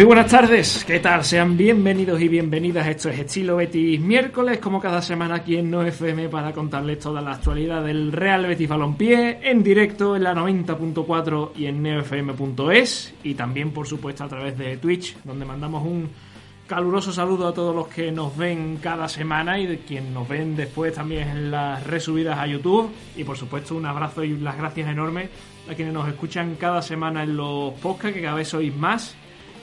Muy buenas tardes, ¿qué tal? Sean bienvenidos y bienvenidas. Esto es Estilo Betis miércoles, como cada semana aquí en No FM para contarles toda la actualidad del Real Betis Balompié en directo en la 90.4 y en neofm.es y también, por supuesto, a través de Twitch, donde mandamos un caluroso saludo a todos los que nos ven cada semana y de quienes nos ven después también en las resubidas a YouTube y, por supuesto, un abrazo y las gracias enormes a quienes nos escuchan cada semana en los podcasts, que cada vez sois más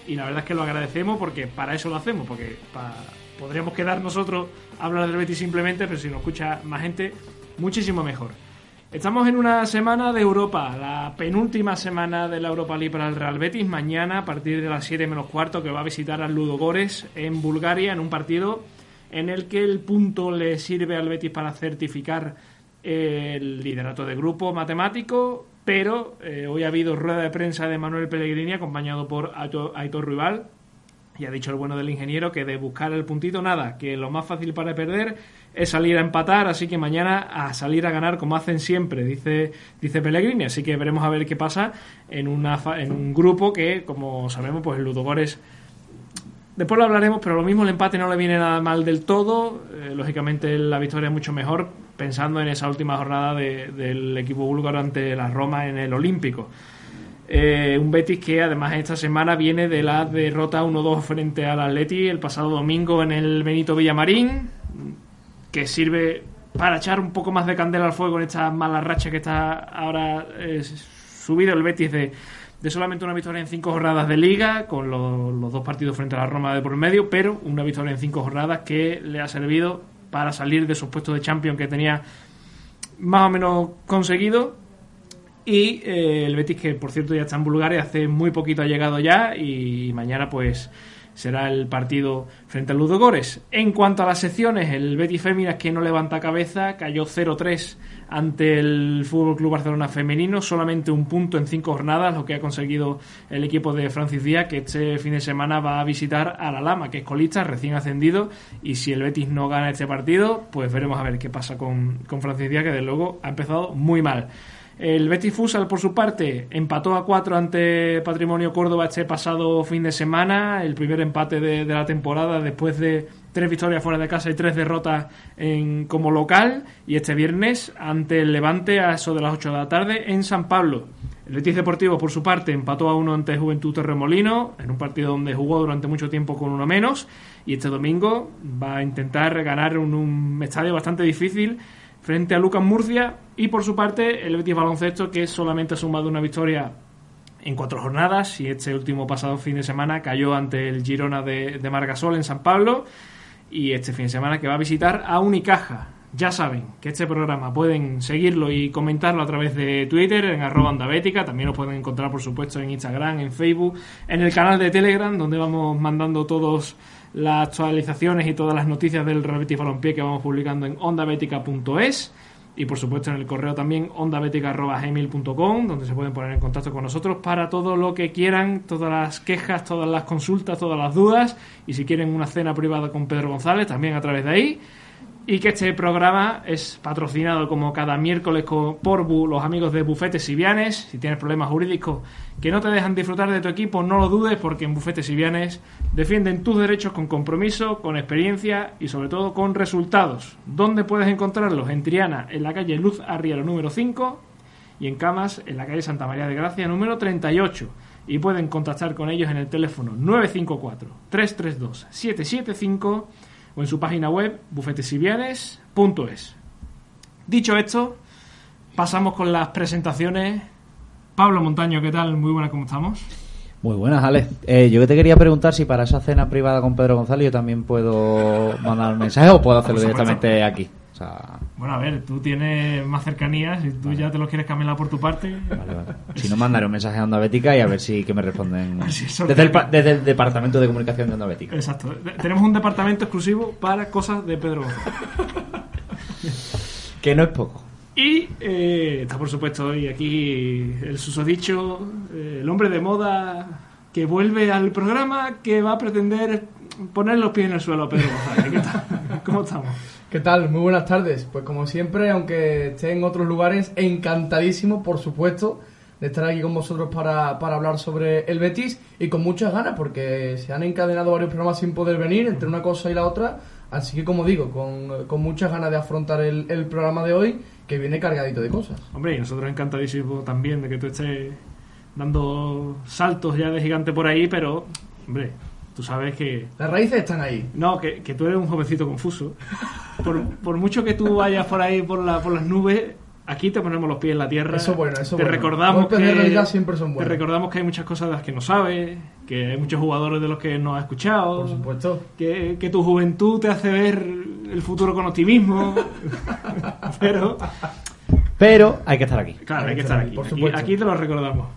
y la verdad es que lo agradecemos porque para eso lo hacemos, porque podríamos quedar nosotros a hablar del Betis simplemente, pero si nos escucha más gente, muchísimo mejor. Estamos en una semana de Europa, la penúltima semana de la Europa League para el Real Betis. Mañana, a partir de las 7 menos cuarto, que va a visitar al Ludogores en Bulgaria, en un partido en el que el punto le sirve al Betis para certificar el liderato de grupo matemático, pero eh, hoy ha habido rueda de prensa de Manuel Pellegrini acompañado por Aitor, Rival y ha dicho el bueno del ingeniero que de buscar el puntito nada, que lo más fácil para perder es salir a empatar, así que mañana a salir a ganar como hacen siempre, dice, dice Pellegrini. Así que veremos a ver qué pasa en, una, en un grupo que, como sabemos, pues el Ludogores Después lo hablaremos, pero lo mismo el empate no le viene nada mal del todo. Eh, lógicamente la victoria es mucho mejor pensando en esa última jornada del equipo búlgaro ante la Roma en el Olímpico. Eh, un Betis que además esta semana viene de la derrota 1-2 frente al Atleti el pasado domingo en el Benito Villamarín, que sirve para echar un poco más de candela al fuego en esta mala racha que está ahora eh, subido el Betis de de solamente una victoria en cinco jornadas de liga, con los, dos partidos frente a la Roma de por medio, pero una victoria en cinco jornadas que le ha servido para salir de esos puestos de Champions que tenía más o menos conseguido. Y eh, el Betis, que por cierto ya está en Bulgaria, hace muy poquito ha llegado ya y mañana pues será el partido frente al Ludogores. En cuanto a las secciones, el Betis Féminas que no levanta cabeza, cayó 0-3 ante el Fútbol Club Barcelona femenino, solamente un punto en cinco jornadas, lo que ha conseguido el equipo de Francis Díaz, que este fin de semana va a visitar a la Lama, que es colista, recién ascendido, y si el Betis no gana este partido, pues veremos a ver qué pasa con, con Francis Díaz, que desde luego ha empezado muy mal. El Betis Fusal, por su parte, empató a cuatro ante Patrimonio Córdoba este pasado fin de semana, el primer empate de, la temporada después de tres victorias fuera de casa y tres derrotas en, como local. Y este viernes ante el Levante a eso de las 8 de la tarde en San Pablo. El Betis Deportivo, por su parte, empató a uno ante Juventud Terremolino, en un partido donde jugó durante mucho tiempo con uno menos. Y este domingo va a intentar ganar en un estadio bastante difícil frente a Lucas Murcia y por su parte el Betis Baloncesto que solamente ha sumado una victoria en cuatro jornadas. Y este último pasado fin de semana cayó ante el Girona de, de Margasol en San Pablo. Y este fin de semana que va a visitar a Unicaja. Ya saben que este programa pueden seguirlo y comentarlo a través de Twitter en arroba andabética, también lo pueden encontrar por supuesto en Instagram, en Facebook, en el canal de Telegram donde vamos mandando todos las actualizaciones y todas las noticias del Real Betis Balompié que vamos publicando en ondabetica.es y por supuesto en el correo también ondabetica.gmail.com donde se pueden poner en contacto con nosotros para todo lo que quieran, todas las quejas, todas las consultas, todas las dudas. Y si quieren una cena privada con Pedro González también a través de ahí y que este programa es patrocinado como cada miércoles por los amigos de Bufetes Sivianes. Si tienes problemas jurídicos que no te dejan disfrutar de tu equipo, no lo dudes porque en Bufetes Sivianes defienden tus derechos con compromiso, con experiencia y sobre todo con resultados. ¿Dónde puedes encontrarlos? En Triana, en la calle Luz Arriero número 5 y en Camas, en la calle Santa María de Gracia número 38. Y pueden contactar con ellos en el teléfono 954 332 775 o en su página web bufetesivianes.es. Dicho esto, pasamos con las presentaciones. Pablo Montaño, ¿qué tal? Muy buenas, ¿cómo estamos? Muy buenas, Ale. Eh, yo que te quería preguntar si para esa cena privada con Pedro González yo también puedo mandar un mensaje o puedo hacerlo directamente aquí. Bueno, a ver, tú tienes más cercanías y tú ya te lo quieres cambiar por tu parte. Si no, mandaré un mensaje a Onda Bética y a ver si que me responden desde, el, Departamento de Comunicación de Onda Bética. Exacto. Tenemos un departamento exclusivo para cosas de Pedro que no es poco. Y eh, está, por supuesto, hoy aquí el susodicho, eh, el hombre de moda que vuelve al programa que va a pretender poner los pies en el suelo Pedro González. ¿Cómo estamos? ¿Qué tal? Muy buenas tardes. Pues como siempre, aunque esté en otros lugares, encantadísimo, por supuesto, de estar aquí con vosotros para, para hablar sobre el Betis y con muchas ganas porque se han encadenado varios programas sin poder venir entre una cosa y la otra. Así que, como digo, con, con muchas ganas de afrontar el, el programa de hoy que viene cargadito de cosas. Hombre, y nosotros encantadísimos también de que tú estés dando saltos ya de gigante por ahí, pero, hombre, tú sabes que... Las raíces están ahí. No, que, que tú eres un jovencito confuso. Por, por mucho que tú vayas por ahí por, la, por las nubes, aquí te ponemos los pies en la tierra. Eso bueno, eso te bueno. recordamos Golpes que, de realidad siempre son Te buenos. recordamos que hay muchas cosas de las que no sabes, que hay muchos jugadores de los que no has escuchado. Por supuesto. que, que tu juventud te hace ver el futuro con optimismo. Pero, Pero hay que estar aquí. claro, hay que estar aquí. por Aquí, supuesto. aquí te lo recordamos.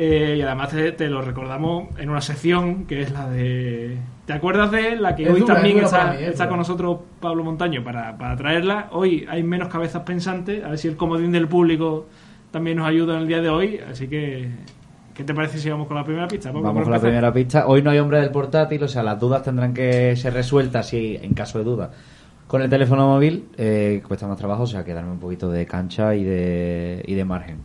Eh, y además te, te lo recordamos en una sección que es la de. ¿Te acuerdas de la que Es hoy dura, también es está, para mí, es está con nosotros Pablo Montaño para, para traerla? Hoy hay menos cabezas pensantes, a ver si el comodín del público también nos ayuda en el día de hoy. Así que, ¿qué te parece si vamos con la primera pista? Vamos por con la primera pista. Hoy no hay hombre del portátil, o sea, las dudas tendrán que ser resueltas si, en caso de duda. Con el teléfono móvil eh, cuesta más trabajo, o sea, que darme un poquito de cancha y de, y de margen.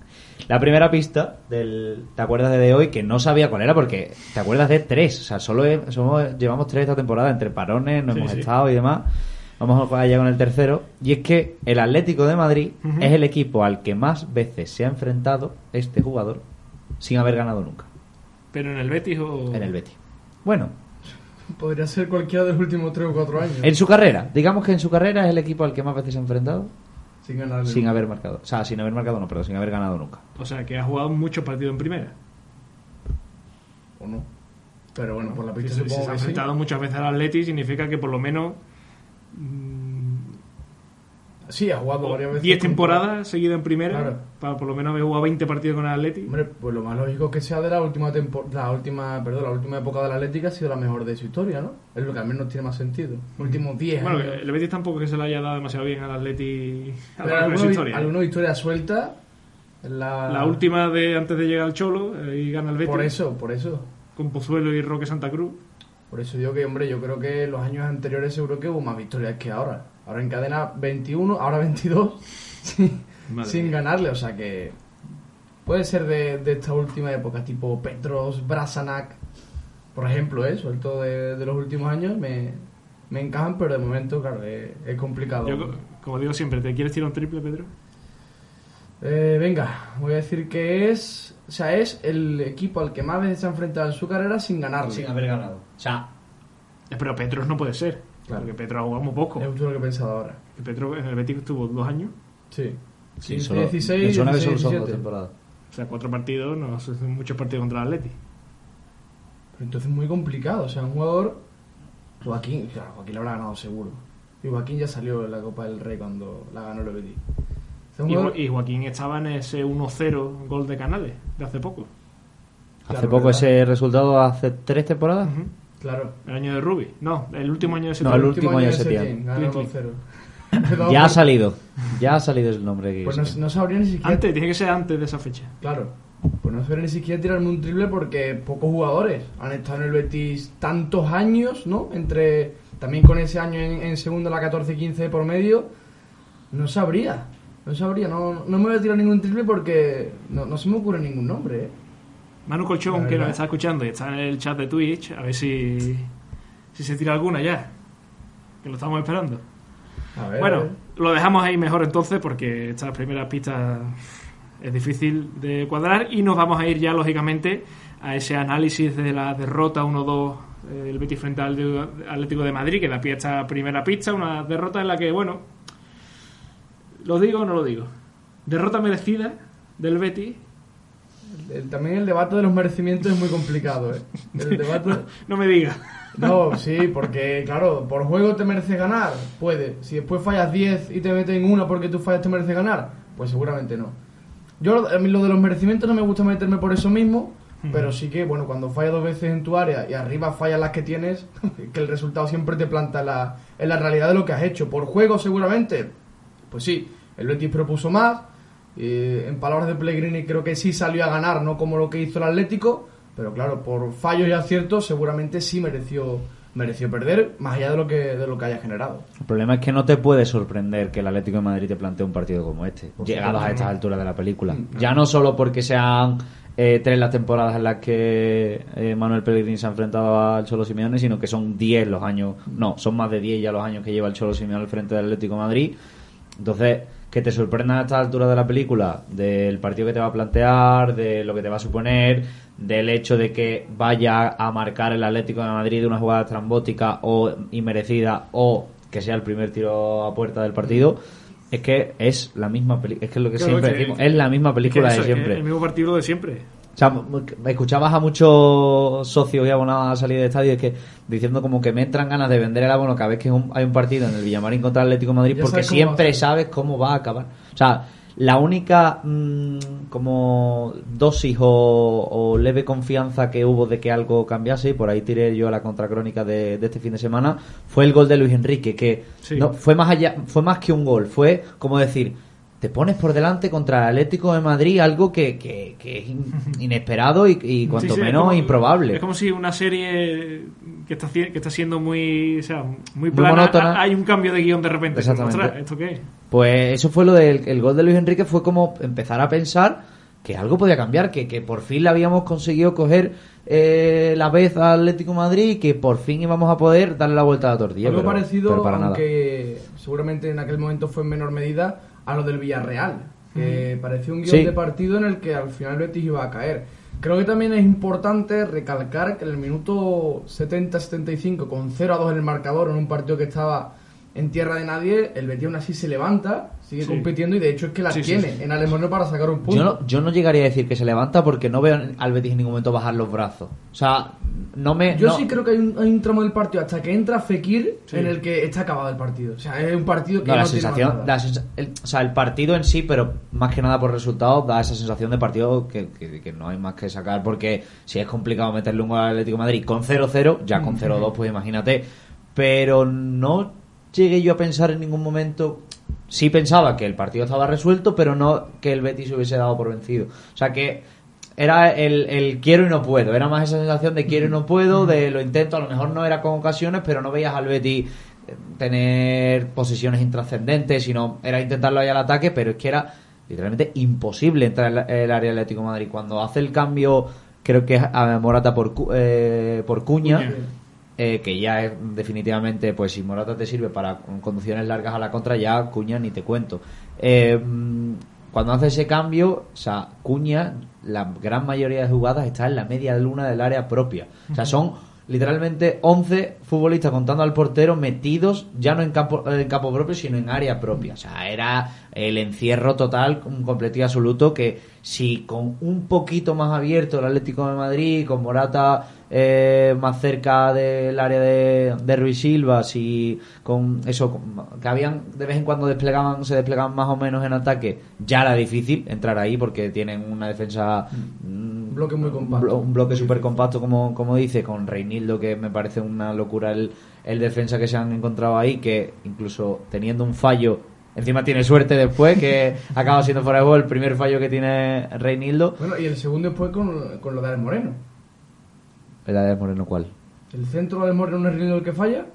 La primera pista del ¿Te acuerdas de, de hoy? Que no sabía cuál era porque ¿te acuerdas de tres? O sea, solo he- somos, llevamos tres esta temporada, entre parones, no Sí, hemos sí. estado y demás. Vamos allá con el tercero. Y es que el Atlético de Madrid es el equipo al que más veces se ha enfrentado este jugador sin haber ganado nunca ¿Pero en el Betis o.? en el Betis. Bueno, Podría ser cualquiera de los últimos 3 o 4 años. en su carrera, digamos que en su carrera es el equipo al que más veces se ha enfrentado Sin ganar. sin haber marcado. O sea, sin haber marcado, no, pero sin haber ganado nunca. O sea, que ha jugado muchos partidos en primera. O no. Pero bueno, por la pista Si, se- supongo se ha que sí. enfrentado muchas veces al Atleti, significa que por lo menos mm, Sí, ha jugado varias veces. 10 con- temporadas seguidas en primera, Claro. para por lo menos haber jugado 20 partidos con el Atleti. Hombre, pues lo más lógico es que sea de la última tempo- la última, perdón, la última época de la Atlética ha sido la mejor de su historia, ¿no? Es lo que al menos tiene más sentido. Últimos 10 Bueno, años. el Betis tampoco que se le haya dado demasiado bien al Atleti a lo de su historia. ¿eh? algunos historias sueltas. La, La última de antes de llegar al Cholo, eh, y gana el Betis Por eso, por eso. con Pozuelo y Roque Santa Cruz. Por eso digo que, hombre, yo creo que los años anteriores seguro que hubo más victorias que ahora. Ahora encadena 21, ahora 22, sin, sin ganarle. O sea que puede ser de, de esta última época, tipo Petros, Brasanac, por ejemplo, ¿eh? Suelto de, de los últimos años, me, me encajan, pero de momento, claro, es, es complicado. Yo, co- como digo siempre, ¿te quieres tirar un triple, Pedro? Eh, venga, voy a decir que es. O sea, es el equipo al que más veces se ha enfrentado en su carrera sin ganarle. haber ganado. O sea, Eh, Pero Petros no puede ser, Claro. porque Petros ha jugado muy poco. Es justo lo que he pensado ahora. Que Petros en el Betis estuvo dos años, Sí. sí, 15, solo, 16, me suena que solo 16, son dos 17. temporadas. o sea, cuatro partidos, no son muchos partidos contra el Atleti. Pero entonces muy complicado. O sea, un jugador. Joaquín, claro, Joaquín lo habrá ganado seguro. Y Joaquín ya salió en la Copa del Rey cuando la ganó el Betis. O sea, un Y, Joaquín estaba en ese 1-0 gol de Canales de hace poco, Hace Claro, poco ¿verdad? ese resultado, hace tres temporadas. Ujú. Claro. el año de Rubi. No, el último año de ese No, el último año de Setién. Clint, 2-0. Ya ha salido. Ya ha salido el nombre que Pues no, no sabría ni siquiera. Antes, tiene que ser antes de esa fecha. Claro. Pues no sabría ni siquiera tirarme un triple porque pocos jugadores han estado en el Betis tantos años, ¿no? Entre. También con ese año en, en segunda, la 14-15 por medio. No sabría. No sabría. No, no me voy a tirar ningún triple porque no, no se me ocurre ningún nombre, ¿eh? Manu Colchón, que nos está escuchando y está en el chat de Twitch, a ver si, si se tira alguna ya. Que lo estamos esperando. A ver. a Bueno, ver. lo dejamos ahí mejor entonces porque estas primeras pistas es difícil de cuadrar y nos vamos a ir ya lógicamente a ese análisis de la derrota 1-2 eh, del Betis frente al Atlético de Madrid que da pie a esta primera pista, una derrota en la que, bueno, ¿lo digo o no lo digo? Derrota merecida del Betis. El- también el debate de los merecimientos es muy complicado, ¿eh? El debate. No me digas. No, sí, porque claro, por juego te mereces ganar, puede. Si después fallas 10 y te meten una porque tú fallas te mereces ganar, pues seguramente no. Yo a mí lo de los merecimientos no me gusta meterme por eso mismo, pero sí que, bueno, cuando fallas dos veces en tu área y arriba fallas las que tienes, que el resultado siempre te planta en la, en la realidad de lo que has hecho. Por juego seguramente, pues sí, el Betis propuso más, eh, en palabras de Pellegrini creo que sí salió a ganar, no como lo que hizo el Atlético, pero claro, por fallos y aciertos seguramente sí mereció mereció perder más allá de lo que de lo que haya generado. El problema es que no te puede sorprender que el Atlético de Madrid te plantee un partido como este, llegados a estas alturas de la película. Mm, Ya no solo porque sean eh, tres las temporadas en las que eh, Manuel Pellegrini se ha enfrentado al Cholo Simeone, sino que son 10 los años, no, son más de 10 ya los años que lleva el Cholo Simeone al frente del Atlético de Madrid. Entonces, que te sorprendan a estas alturas de la película, del partido que te va a plantear, de lo que te va a suponer, del hecho de que vaya a marcar el Atlético de Madrid de una jugada estrambótica o inmerecida o que sea el primer tiro a puerta del partido, es que es la misma película, es que es lo que Claro, siempre que- decimos, es la misma película Que eso, de siempre. El mismo partido de siempre. O sea, escuchabas a muchos socios y abonados a salir de estadio es que diciendo como que me entran ganas de vender el abono cada vez que un- hay un partido en el Villamarín contra el Atlético de Madrid Ya porque sabes siempre sabes cómo va a acabar. O sea, la única mm, como dosis o, o leve confianza que hubo de que algo cambiase, y por ahí tiré yo a la contracrónica de, de este fin de semana, fue el gol de Luis Enrique, que Sí. no, fue más allá, fue más que un gol, fue como decir, te pones por delante contra el Atlético de Madrid, algo que, que, que es in- inesperado y, y cuanto Sí, sí, es menos como- improbable. Es como si una serie que está, que está siendo muy, o sea, muy Muy plana, hay un cambio de guion de repente. Exactamente. ¿esto qué es? Pues eso fue lo del el gol de Luis Enrique, fue como empezar a pensar que algo podía cambiar, que, que por fin le habíamos conseguido coger eh, la vez al Atlético de Madrid y que por fin íbamos a poder darle la vuelta a la tortilla. Algo pero- parecido, pero para nada. aunque seguramente en aquel momento fue en menor medida, a lo del Villarreal, que parecía un guion Sí. de partido en el que al final Betis iba a caer. Creo que también es importante recalcar que en el minuto 70-75, con 0 a 2 en el marcador, en un partido que estaba en tierra de nadie, el Betis aún así se levanta, sigue Sí. compitiendo y de hecho es que la Sí, tiene sí. en Alemania para sacar un punto. Yo no, yo no llegaría a decir que se levanta porque no veo al Betis en ningún momento bajar los brazos. O sea, no me. Yo no- sí creo que hay un, hay un tramo del partido hasta que entra Fekir Sí. en el que está acabado el partido. O sea, es un partido que No, no, la sensación, nada. la sensa- el, o sea, el partido en sí, pero más que nada por resultados, da esa sensación de partido que, que- que no hay más que sacar, porque si es complicado meterle un gol al Atlético de Madrid con 0-0, ya con 0-2, pues imagínate. Pero no llegué yo a pensar en ningún momento. Sí pensaba que el partido estaba resuelto, pero no que el Betis se hubiese dado por vencido. O sea que era el, el quiero y no puedo. Era más esa sensación de quiero y no puedo, de lo intento. A lo mejor no era con ocasiones, pero no veías al Betis eh, tener posiciones intrascendentes, sino era intentarlo ahí al ataque, pero es que era literalmente imposible entrar en el área del Atlético de Madrid. Cuando hace el cambio, creo que es a Morata por, eh, por Cuña, Cuña. Eh, que ya es definitivamente, pues si Morata te sirve para con- conducciones largas a la contra, ya Cuña ni te cuento. Eh, cuando hace ese cambio, o sea, Cuña, la gran mayoría de jugadas está en la media luna del área propia. O sea, son literalmente 11 futbolistas contando al portero metidos ya no en campo, en campo propio, sino en área propia. O sea, era el encierro total, un completo y absoluto que si con un poquito más abierto el Atlético de Madrid, con Morata eh, más cerca del área de, de Ruiz Silva, si con eso, con- que habían de vez en cuando desplegaban, se desplegaban más o menos en ataque, ya era difícil entrar ahí porque tienen una defensa Un bloque muy compacto. un bloque súper compacto, como, como dice, con Reinildo, que me parece una locura el, el defensa que se han encontrado ahí, que incluso teniendo un fallo, encima tiene suerte después, que acaba siendo fuera de juego el primer fallo que tiene Reinildo. Bueno, y el segundo después con, con lo de Alex Moreno. ¿El de Moreno cuál? El centro de Alex Moreno no es Rinaldo el que falla.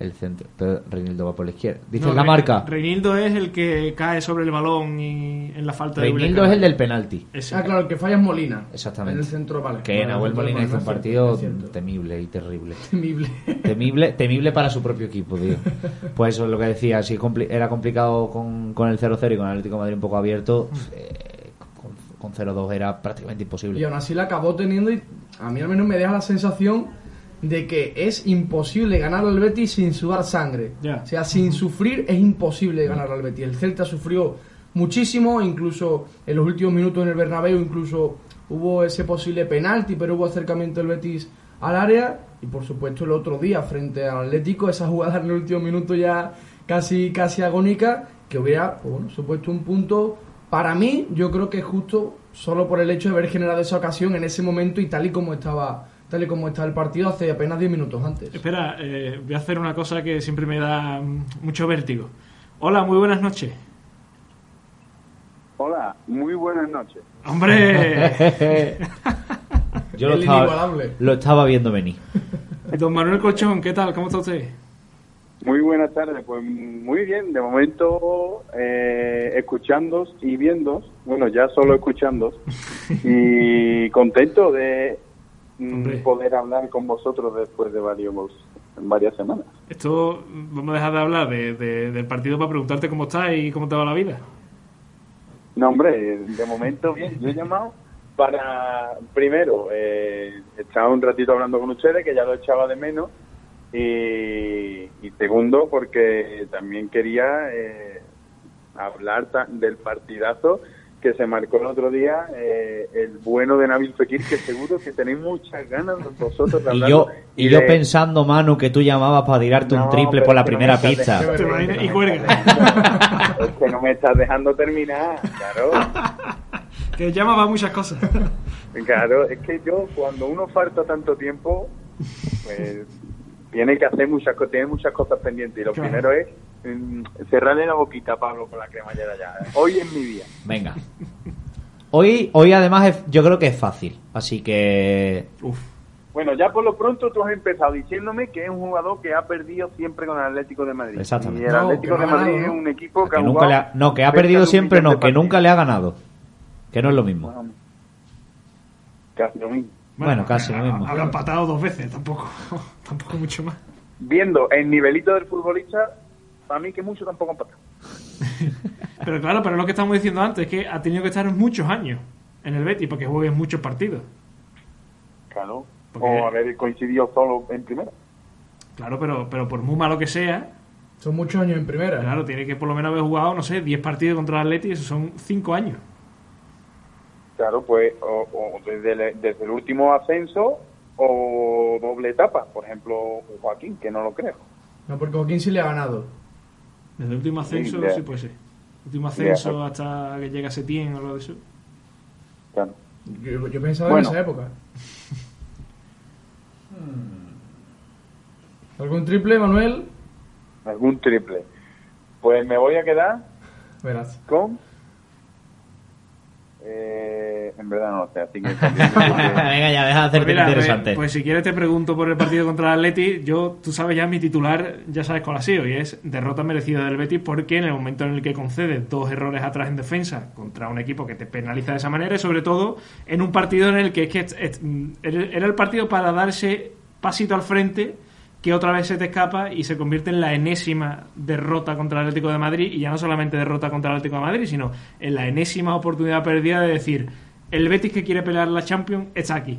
El centro. Pero Reinildo va por la izquierda. Dice No, la Re- marca. Reinildo es el que cae sobre el balón y en la falta de Reinildo es el del penalti. Ese. Ah, claro, el que falla es Molina. Exactamente. En el centro, vale. Que Vale, Nahuel Molina hizo un partido temible y terrible. Temible. Temible, temible para su propio equipo, tío. Pues eso es lo que decía. Si compli- era complicado con, con el 0-0 y con el Atlético de Madrid un poco abierto, eh, con, con 0-2 era prácticamente Y imposible. aún así la acabó teniendo y a mí al menos me deja la sensación de que es imposible ganar al Betis sin sudar sangre. Ya. O sea, sin sufrir es imposible ganar al Betis. El Celta sufrió muchísimo, incluso en los últimos minutos en el Bernabéu, incluso hubo ese posible penalti, pero hubo acercamiento del Betis al área y por supuesto el otro día frente al Atlético, esa jugada en el último minuto ya casi casi agónica que hubiera pues bueno, supuesto un punto para mí yo creo que es justo solo por el hecho de haber generado esa ocasión en ese momento y tal y como estaba tal y como estaba el partido hace apenas 10 minutos antes. Espera, eh, voy a hacer una cosa que siempre me da mm, mucho vértigo. Hola, muy buenas noches. Hola, muy buenas noches. ¡Hombre! Yo lo estaba, lo estaba viendo venir. Don Manuel Colchón, ¿qué tal? ¿Cómo está usted? Muy buenas tardes, pues muy bien, de momento eh, escuchándos y viendo, bueno, ya solo escuchando, y contento de Hombre. poder hablar con vosotros después de varios, varias semanas. Esto, vamos a dejar de hablar de- de- del partido para preguntarte cómo estás y cómo te va la vida. No, hombre, de momento bien, yo he llamado para, primero, eh, estaba un ratito hablando con ustedes, que ya lo echaba de menos, y, y segundo, porque también quería eh, hablar del partidazo que se marcó el otro día, eh, el bueno de Nabil Fekir, que seguro que tenéis muchas ganas vosotros de Y hablar. yo, y yo pensando, Manu, que tú llamabas para tirarte un No, triple por la no primera pista. Imaginas, y cuelga. Es que no me estás dejando terminar, claro. que llama para muchas cosas. Claro, es que yo cuando uno falta tanto tiempo, pues tiene que hacer muchas cosas, tiene muchas cosas pendientes. Y lo Claro. primero es cerrarle la boquita a Pablo con la cremallera ya. Hoy es mi día. Venga. Hoy, hoy además es- yo creo que es fácil, así que Uf. Bueno, ya por lo pronto tú has empezado diciéndome que es un jugador que ha perdido siempre con el Atlético de Madrid. Exactamente. Y el No, Atlético de Madrid ganado, es un equipo que, que ha nunca jugado le ha, no, que ha perdido siempre, no, que nunca le ha ganado. Que no es lo mismo. Bueno, casi lo mismo. Bueno, casi lo mismo. Habrá empatado dos veces, tampoco, tampoco mucho más. Viendo el nivelito del futbolista, para mí que mucho tampoco empata. Pero claro, pero lo que estamos diciendo antes, es que ha tenido que estar muchos años en el Betis porque juegue en muchos partidos. Claro. Porque- O haber coincidido solo en primera. Claro, pero, pero por muy malo que sea, Son muchos años en primera. claro, tiene que por lo menos haber jugado, no sé, 10 partidos contra el Atleti, eso son 5 años. Claro, pues o, o desde, el, desde el último ascenso o doble etapa. Por ejemplo, Joaquín, que no lo creo. No, porque Joaquín sí le ha ganado. Desde el último ascenso, Sí, ya. sí puede ser. último ascenso hasta que llega Setién o algo de eso. Claro. Yo, yo pensaba Bueno. en esa época. ¿Algún triple, Manuel? Algún triple. Pues me voy a quedar Verás. con... Eh, en verdad no lo sé, así que... Venga, ya, deja de hacerte Pues mira, interesante. pues, pues si quieres te pregunto por el partido contra el Atleti. Yo, tú sabes ya mi titular, ya sabes cuál ha sido, y es derrota merecida del Betis porque en el momento en el que concedes dos errores atrás en defensa contra un equipo que te penaliza de esa manera y sobre todo en un partido en el que es que es- es- era el partido para darse pasito al frente que otra vez se te escapa y se convierte en la enésima derrota contra el Atlético de Madrid y ya no solamente derrota contra el Atlético de Madrid, sino en la enésima oportunidad perdida de decir el Betis que quiere pelear la Champions está aquí.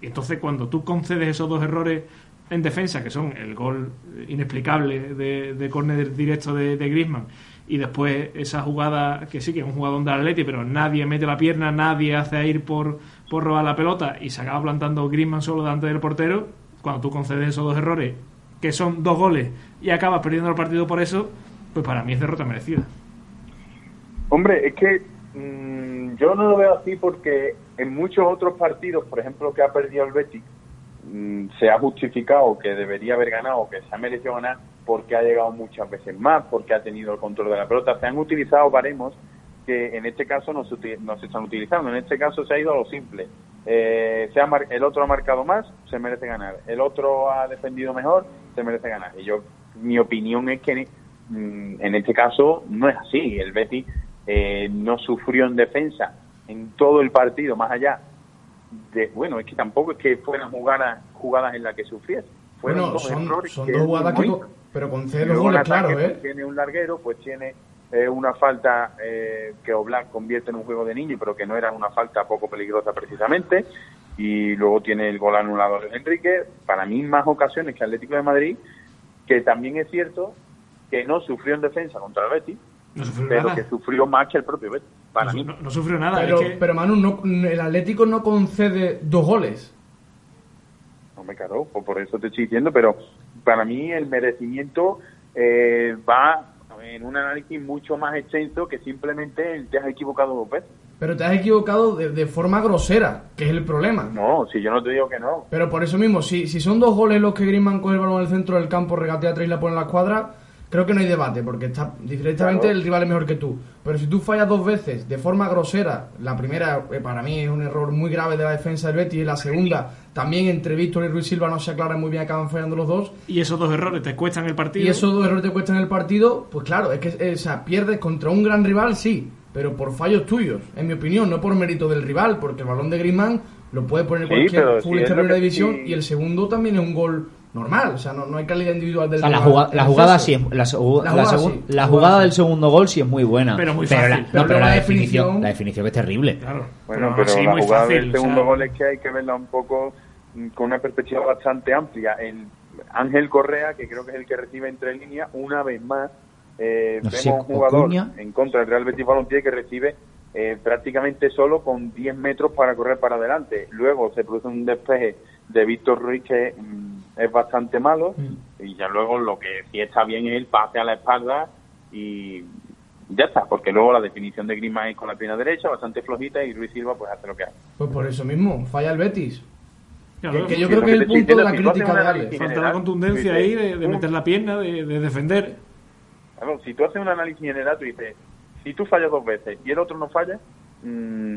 Y entonces cuando tú concedes esos dos errores en defensa, que son el gol inexplicable de, de córner directo de, de Griezmann y después esa jugada que sí que es un jugador de Atleti, pero nadie mete la pierna, nadie hace a ir por, por robar la pelota y se acaba plantando Griezmann solo delante del portero, cuando tú concedes esos dos errores, que son dos goles, y acabas perdiendo el partido por eso, pues para mí es derrota merecida. Hombre, es que mm, yo no lo veo así porque en muchos otros partidos, por ejemplo, que ha perdido el Betis, mm, se ha justificado que debería haber ganado, que se ha merecido ganar, porque ha llegado muchas veces más, porque ha tenido el control de la pelota. Se han utilizado baremos que en este caso no se, no se están utilizando. En este caso se ha ido a lo simple. Eh, se ha mar- el otro ha marcado más, se merece ganar. El otro ha defendido mejor, se merece ganar. Y yo, mi opinión es que mm, en este caso no es así. El Betis eh, no sufrió en defensa en todo el partido, más allá de, bueno, es que tampoco es que fueran jugadas, jugadas en las que sufriese. Fueron Bueno, dos son, errores son dos jugadas que... Pero con cero goles, claro, pues, ¿eh? Tiene un larguero, pues tiene eh, una falta eh, que Oblak convierte en un juego de niño, pero que no era una falta poco peligrosa precisamente. Y luego tiene el gol anulado de Enrique. Para mí, más ocasiones que Atlético de Madrid, que también es cierto que no sufrió en defensa contra el Betis, No pero nada. que sufrió más que el propio Betis. Para no, mí. no- no sufrió nada. Pero, es que- pero Manu, no, el Atlético no concede dos goles. No me caro, por, por eso te estoy diciendo, pero para mí el merecimiento eh, va en un análisis mucho más extenso que simplemente el te has equivocado dos veces. Pero te has equivocado de, de forma grosera, que es el problema. No, si yo no te digo que no. Pero por eso mismo, si, si son dos goles los que Griezmann coge el balón al centro del campo, regatea tres y la pone en la escuadra, creo que no hay debate, porque está directamente Claro. el rival es mejor que tú. Pero si tú fallas dos veces de forma grosera, la primera eh, para mí es un error muy grave de la defensa del Betis, y la segunda también entre Víctor y Ruiz Silva no se aclaran muy bien, acaban fallando los dos. Y esos dos errores te cuestan el partido. Y esos dos errores te cuestan el partido, pues claro, es que eh, o sea, pierdes contra un gran rival, sí, pero por fallos tuyos, en mi opinión, no por mérito del rival, porque el balón de Griezmann lo puede poner Sí, cualquier futbolista de primera división sí. y el segundo también es un gol normal, o sea, no, no hay calidad individual del O sea, la, jugada, la jugada sí es, la, La la jugada sí, la la jugada del segundo gol sí es muy buena. Pero muy la, fácil. no, Pero pero la la definición, definición- la definición es terrible. Claro. Bueno, pero así, la muy jugada fácil, del o segundo sea, gol es que hay que verla un poco con una perspectiva bastante amplia. El Ángel Correa, que creo que es el que recibe entre líneas, una vez más eh, No sé, vemos un jugador Ocuña. en contra del Real Betis Balompié que recibe eh, prácticamente solo con 10 metros para correr para adelante. Luego se produce un despeje de Víctor Ruiz que mm, es bastante malo y ya luego lo que sí está bien es el pase a la espalda y ya está, porque luego la definición de Griezmann es con la pierna derecha, bastante flojita y Ruiz Silva pues hace lo que hace. Pues por eso mismo, falla el Betis. claro, que, que yo Sí, creo que es el te punto de la crítica de Ale. análisis falta la contundencia ahí de, de "Uh, meter la pierna, de, de defender. Claro, si tú haces un análisis general, tú dices, si tú fallas dos veces y el otro no falla, mm,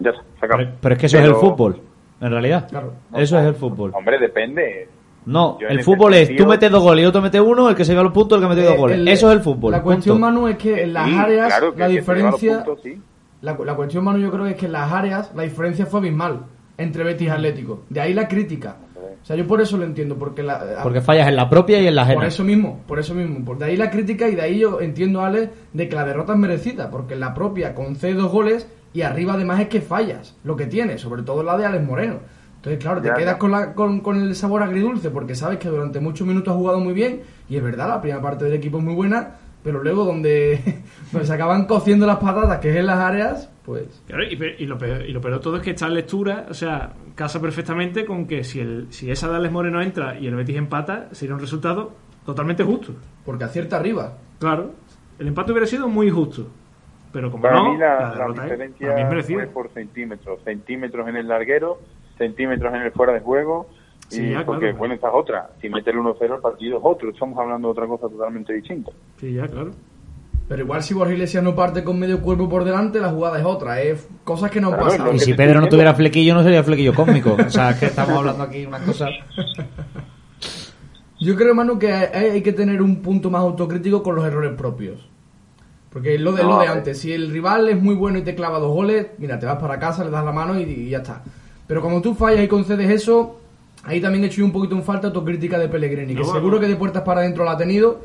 ya está, se acabó. Pero, pero es que eso es el fútbol, en realidad. Claro. Eso es el fútbol. Hombre, depende. No, el ese fútbol es sentido- tú metes dos goles y otro mete uno, el que se lleva los puntos, el que mete dos Eh, goles. el- Eso es el fútbol. La cuestión, punto. Manu, es que en las Sí, áreas claro, que la diferencia... puntos, sí. La, la cuestión, Manu, yo creo que es que en las áreas la diferencia fue abismal entre Betis y Atlético. De ahí la crítica. O sea, yo por eso lo entiendo, porque la, Porque fallas en la propia y en la ajena. por eso mismo, por eso mismo. Por de ahí la crítica y de ahí yo entiendo, Ale, de que la derrota es merecida, porque en la propia concede dos goles y arriba además es que fallas lo que tiene, sobre todo la de Alex Moreno. Entonces, claro, te Ya, quedas ya. con, la, con, con el sabor agridulce, porque sabes que durante muchos minutos ha jugado muy bien, y es verdad, la primera parte del equipo es muy buena, pero luego donde, donde se acaban cociendo las patatas, que es en las áreas, pues... Claro, y, pe- y lo peor, y lo peor de todo es que esta lectura, o sea, casa perfectamente con que si el si esa de Alex Moreno entra y el Betis empata, sería un resultado totalmente justo. Porque acierta arriba. Claro, el empate hubiera sido muy justo. Pero como Para no, mí la, es diferencia fue merecida. por centímetros. Centímetros en el larguero, centímetros en el fuera de juego. Y ya, porque, claro. bueno, esa es otra. Si mete el 1-0, el partido es otro. Estamos hablando de otra cosa totalmente distinta. Sí, ya, claro. Pero igual si Borja Iglesias no parte con medio cuerpo por delante, la jugada es otra. Es cosas que no Claro, pasan. Y que si Pedro no tuviera flequillo, no sería flequillo cósmico. O sea, es que estamos hablando aquí una cosa. Yo creo, Manu, que hay, que tener un punto más autocrítico con los errores propios. Porque es lo de, No, lo de antes. Si el rival es muy bueno y te clava dos goles, mira, te vas para casa, le das la mano y, y ya está. Pero cuando tú fallas y concedes eso, ahí también he hecho un poquito en falta autocrítica de Pellegrini, que No, seguro no. que de puertas para adentro la ha tenido.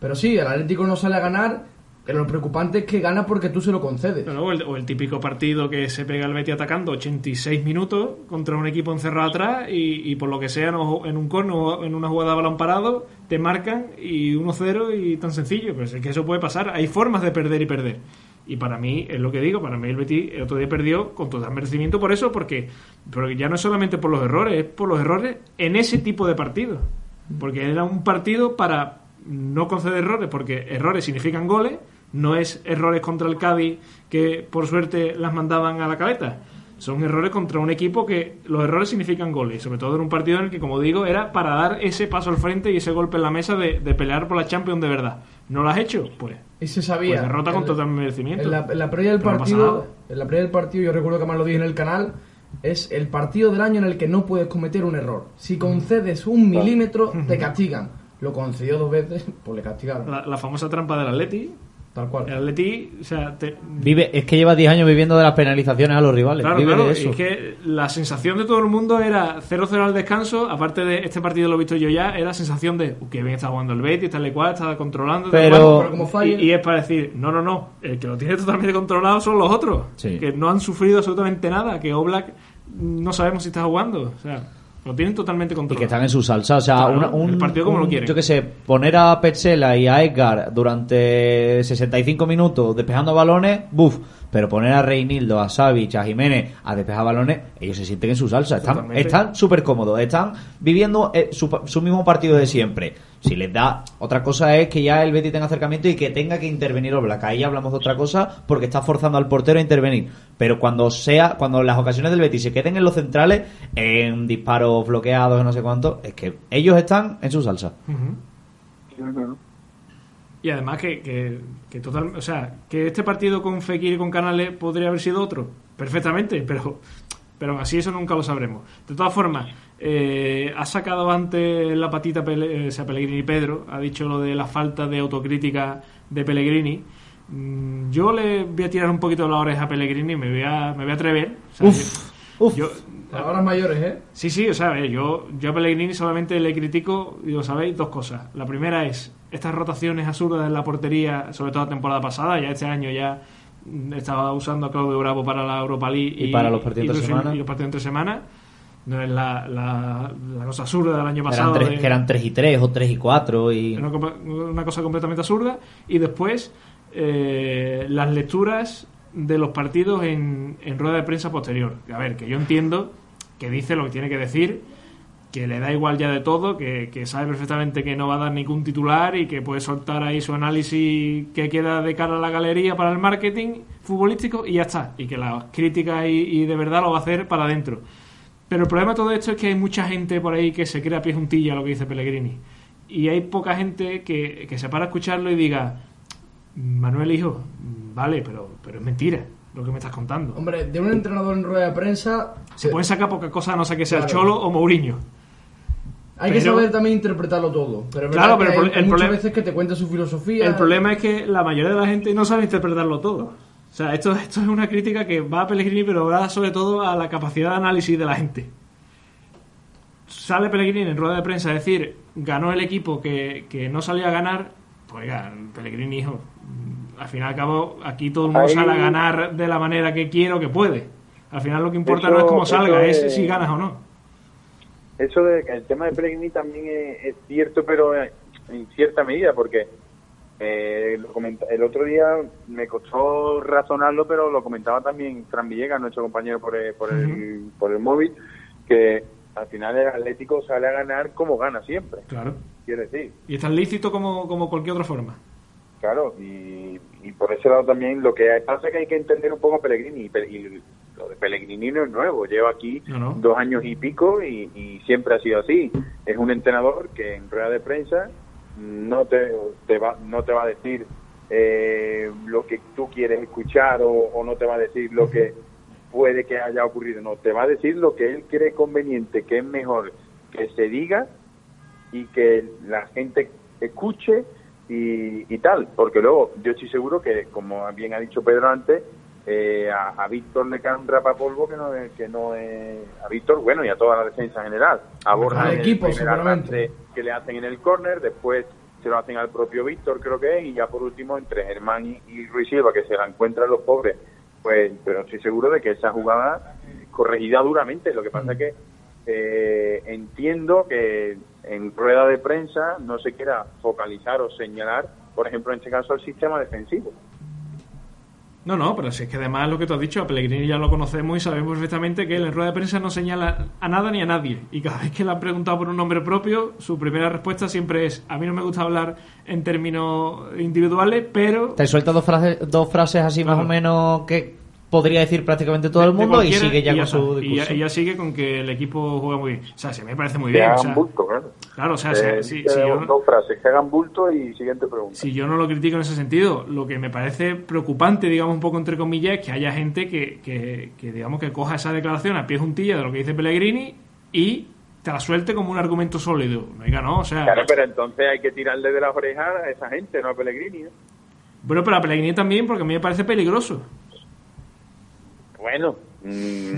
Pero sí, el Atlético no sale a ganar, pero lo preocupante es que gana porque tú se lo concedes. O, el, o el típico partido que se pega el Betis atacando 86 minutos contra un equipo encerrado atrás y, y por lo que sea no- en un corno o en una jugada de balón parado te marcan y 1-0 y tan sencillo. Pero es que eso puede pasar. Hay formas de perder y perder. Y para mí, es lo que digo, para mí el Betis el otro día perdió con total merecimiento por eso, porque, porque ya no es solamente por los errores, es por los errores en ese tipo de partidos. Porque era un partido para no conceder errores, porque errores significan goles, no es errores contra el Cádiz que por suerte las mandaban a la caleta. Son errores contra un equipo que los errores significan goles, sobre todo en un partido en el que, como digo, era para dar ese paso al frente y ese golpe en la mesa de, de pelear por la Champions de verdad. ¿No lo has hecho? Pues Y se sabía. Pues derrota con total merecimiento. En la, en la previa del Pero partido, en la previa del partido, yo recuerdo que más lo dije en el canal, es el partido del año en el que no puedes cometer un error. Si concedes un milímetro, te castigan. Lo concedió dos veces, pues le castigaron. la, la famosa trampa del Atleti. Tal El cual. Atleti, o sea, te- Vive, es que lleva 10 años viviendo de las penalizaciones a los rivales. Claro, Vive claro, de y eso. es que la sensación de todo el mundo era 0-0 al descanso, aparte de este partido lo he visto yo ya, era sensación de "Uh, que bien está jugando el Betis, tal y cual, está controlando, Pero- cual". Pero como falle- y, y es para decir, no, no, no, el que lo tiene totalmente controlado son los otros, Sí. que no han sufrido absolutamente nada, que Oblak no sabemos si está jugando, o sea, lo tienen totalmente Y controlado. que están en su salsa. O sea, Claro, un, el partido como un- lo quieren. Yo que sé, poner a Petzela y a Edgar durante 65 minutos despejando balones, buf. Pero poner a Reinildo, a Savic, a Jiménez a despejar balones, ellos se sienten en su salsa. Están Totalmente. están súper cómodos. Están viviendo eh, su, su mismo partido de siempre. Si les da, otra cosa es que ya el Betis tenga acercamiento y que tenga que intervenir Oblak. Ahí hablamos de otra cosa porque está forzando al portero a intervenir. Pero cuando sea, cuando las ocasiones del Betis se queden en los centrales, en disparos bloqueados, no sé cuánto, es que ellos están en su salsa. Ujú. Y además que, que, que total, o sea, que este partido con Fekir y con Canales podría haber sido otro, perfectamente, pero pero así eso nunca lo sabremos. De todas formas, eh, ha sacado antes la patita Pele, eh, sea, Pellegrini Pedro, ha dicho lo de la falta de autocrítica de Pellegrini. Mm, yo le voy a tirar un poquito la oreja a Pellegrini, me voy a, me voy a atrever. O sea, Uf, yo- uf. yo- Palabras mayores, ¿eh? Sí, sí, o sea, yo, yo a Pellegrini solamente le critico, y lo sabéis, dos cosas. La primera es estas rotaciones absurdas en la portería, sobre todo la temporada pasada, ya este año ya mm, estaba usando a Claudio Bravo para la Europa League Y para los partidos entre los- semana. y los partidos entre semana. No es la, la, la cosa absurda del año pasado. Eran tres, de- que eran 3 y 3 o 3 y 4 y... una cosa completamente absurda. Y después, eh, las lecturas de los partidos en, en rueda de prensa posterior. A ver, que yo entiendo que dice lo que tiene que decir, que le da igual ya de todo, que, que sabe perfectamente que no va a dar ningún titular y que puede soltar ahí su análisis que queda de cara a la galería para el marketing futbolístico y ya está. Y que las críticas y, y de verdad lo va a hacer para adentro. Pero el problema de todo esto es que hay mucha gente por ahí que se crea pie juntilla lo que dice Pellegrini. Y hay poca gente que, que se para a escucharlo y diga, Manuel Hijo, vale, pero, pero es mentira lo que me estás contando. Hombre, de un entrenador en rueda de prensa Se pueden sacar poca cosa no ser que sea Claro. Cholo o Mourinho. hay que saber también interpretarlo todo. Pero Claro, pero el hay, muchas veces que te cuenta su filosofía. El problema es que la mayoría de la gente no sabe interpretarlo todo. O sea, esto, esto es una crítica que va a Pellegrini, pero va sobre todo a la capacidad de análisis de la gente. Sale Pellegrini en rueda de prensa a decir, ganó el equipo que, que no salía a ganar. Pues oiga, Pellegrini, hijo, al fin y al cabo, aquí todo el mundo Ahí- sale a ganar de la manera que quiere o que puede. Al final lo que importa Eso- no es cómo salga, eso es si ganas o no. Eso de el tema de Pellegrini también es, es cierto, pero en cierta medida, porque eh, lo el otro día me costó razonarlo, pero lo comentaba también Fran Villegas, nuestro compañero por el, por el, por el móvil, que al final el Atlético sale a ganar como gana siempre, Claro. quiero decir. Y es tan lícito como, como cualquier otra forma. Claro, y, y por ese lado también lo que pasa es que hay que entender un poco Pellegrini. Y, lo de Pellegrini no es nuevo, lleva aquí No, no. dos años y pico y, y siempre ha sido así. Es un entrenador que en rueda de prensa no te, va, no te va a decir eh, lo que tú quieres escuchar o, o no te va a decir lo que puede que haya ocurrido, no, te va a decir lo que él cree conveniente, que es mejor que se diga y que la gente escuche y, y tal, porque luego yo estoy seguro que, como bien ha dicho Pedro antes, eh, a, a Víctor le cae un rapapolvo que no es, que no es a Víctor, bueno, y a toda la defensa en general. A Borja el equipo, que le hacen en el córner, después se lo hacen al propio Víctor, creo que es, y ya por último entre Germán y, y Ruiz Silva, que se la encuentran los pobres, pues, pero estoy seguro de que esa jugada corregida duramente. Lo que pasa es que eh, entiendo que en rueda de prensa no se quiera focalizar o señalar, por ejemplo, en este caso, el sistema defensivo. No, no, pero si es que además lo que tú has dicho, a Pellegrini ya lo conocemos y sabemos perfectamente que él en rueda de prensa no señala a nada ni a nadie. Y cada vez que le han preguntado por un nombre propio, su primera respuesta siempre es, a mí no me gusta hablar en términos individuales, pero... Te suelta dos frases, dos frases así más o menos que podría decir prácticamente todo de- el mundo y sigue ya con está. su Y ya, discurso. y ya sigue con que el equipo juega muy bien. O sea, se me parece muy bien. o hagan sea, bulto, claro. Claro, o sea, Eh, si, si- yo, dos frases, que hagan bulto y siguiente pregunta. si yo no lo critico en ese sentido, lo que me parece preocupante, digamos un poco entre comillas, es que haya gente que, que, que, digamos que coja esa declaración a pie juntilla de lo que dice Pellegrini y te la suelte como un argumento sólido. Oiga, no, o sea... Claro, pero entonces hay que tirarle de las orejas a esa gente, no a Pellegrini. ¿eh? Bueno, pero a Pellegrini también, porque a mí me parece peligroso. Bueno, mm,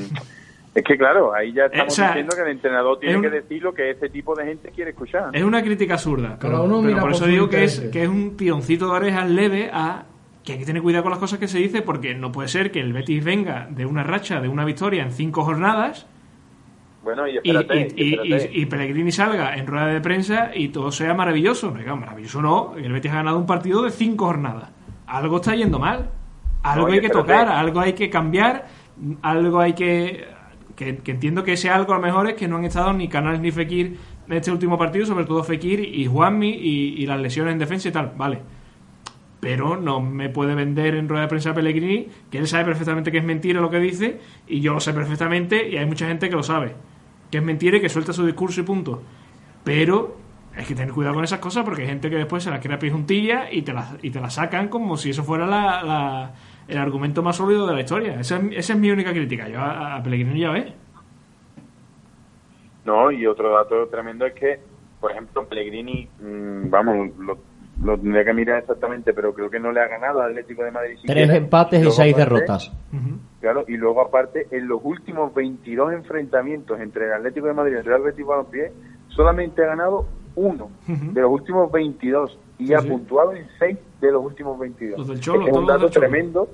es que claro, ahí ya estamos o sea, diciendo que el entrenador tiene un- que decir lo que ese tipo de gente quiere escuchar. Es una crítica absurda. Cada pero- uno pero mira por eso digo que es, que es un tironcito de orejas leve a que hay que tener cuidado con las cosas que se dice, porque no puede ser que el Betis venga de una racha, de una victoria en cinco jornadas Bueno, y y, espérate, y- y- espérate. y- y Pellegrini salga en rueda de prensa y todo sea maravilloso. No, maravilloso no, el Betis ha ganado un partido de cinco jornadas. Algo está yendo mal. Algo No, hay que espérate. tocar, algo hay que cambiar, algo hay que, que... entiendo que ese algo a lo mejor es que no han estado ni Canales ni Fekir en este último partido, sobre todo Fekir y Juanmi y, las lesiones en defensa y tal. Vale. Pero no me puede vender en rueda de prensa Pellegrini que él sabe perfectamente que es mentira lo que dice y yo lo sé perfectamente y hay mucha gente que lo sabe. Que es mentira y que suelta su discurso y punto. Pero Hay que tener cuidado con esas cosas porque hay gente que después se las crea juntilla y te las y te la sacan como si eso fuera la- el argumento más sólido de la historia. Esa es, esa es mi única crítica. Yo a, a Pellegrini ya ves. No, y otro dato tremendo es que, por ejemplo, Pellegrini, mm, vamos, lo, lo tendría que mirar exactamente, pero creo que no le ha ganado al Atlético de Madrid. Tres siquiera. empates y seis aparte, derrotas. Claro, y luego aparte, en los últimos 22 enfrentamientos entre el Atlético de Madrid y el Real Betis Balompié, solamente ha ganado uno de los últimos 22 y Sí, ha sí. puntuado en 6 de los últimos 22. Los del Cholo, es un dato tremendo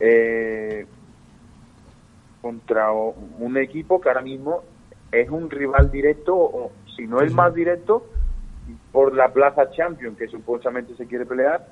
eh, contra un equipo que ahora mismo es un rival directo, o si no el más directo, por la plaza Champion que supuestamente se quiere pelear,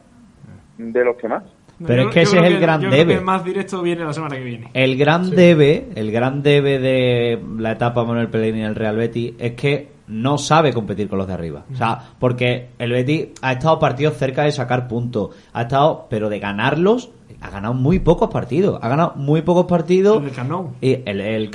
de los que más. Pero Yo- es que ese es el gran yo creo que debe. el más directo viene la semana que viene. El gran debe, el gran debe de la etapa Manuel Pellegrini en el Real Betis es que no sabe competir con los de arriba. O sea, porque el Betis ha estado partidos cerca de sacar puntos, ha estado, pero de ganarlos, ha ganado muy pocos partidos. Ha ganado muy pocos partidos. El del Camp Nou. Y el, el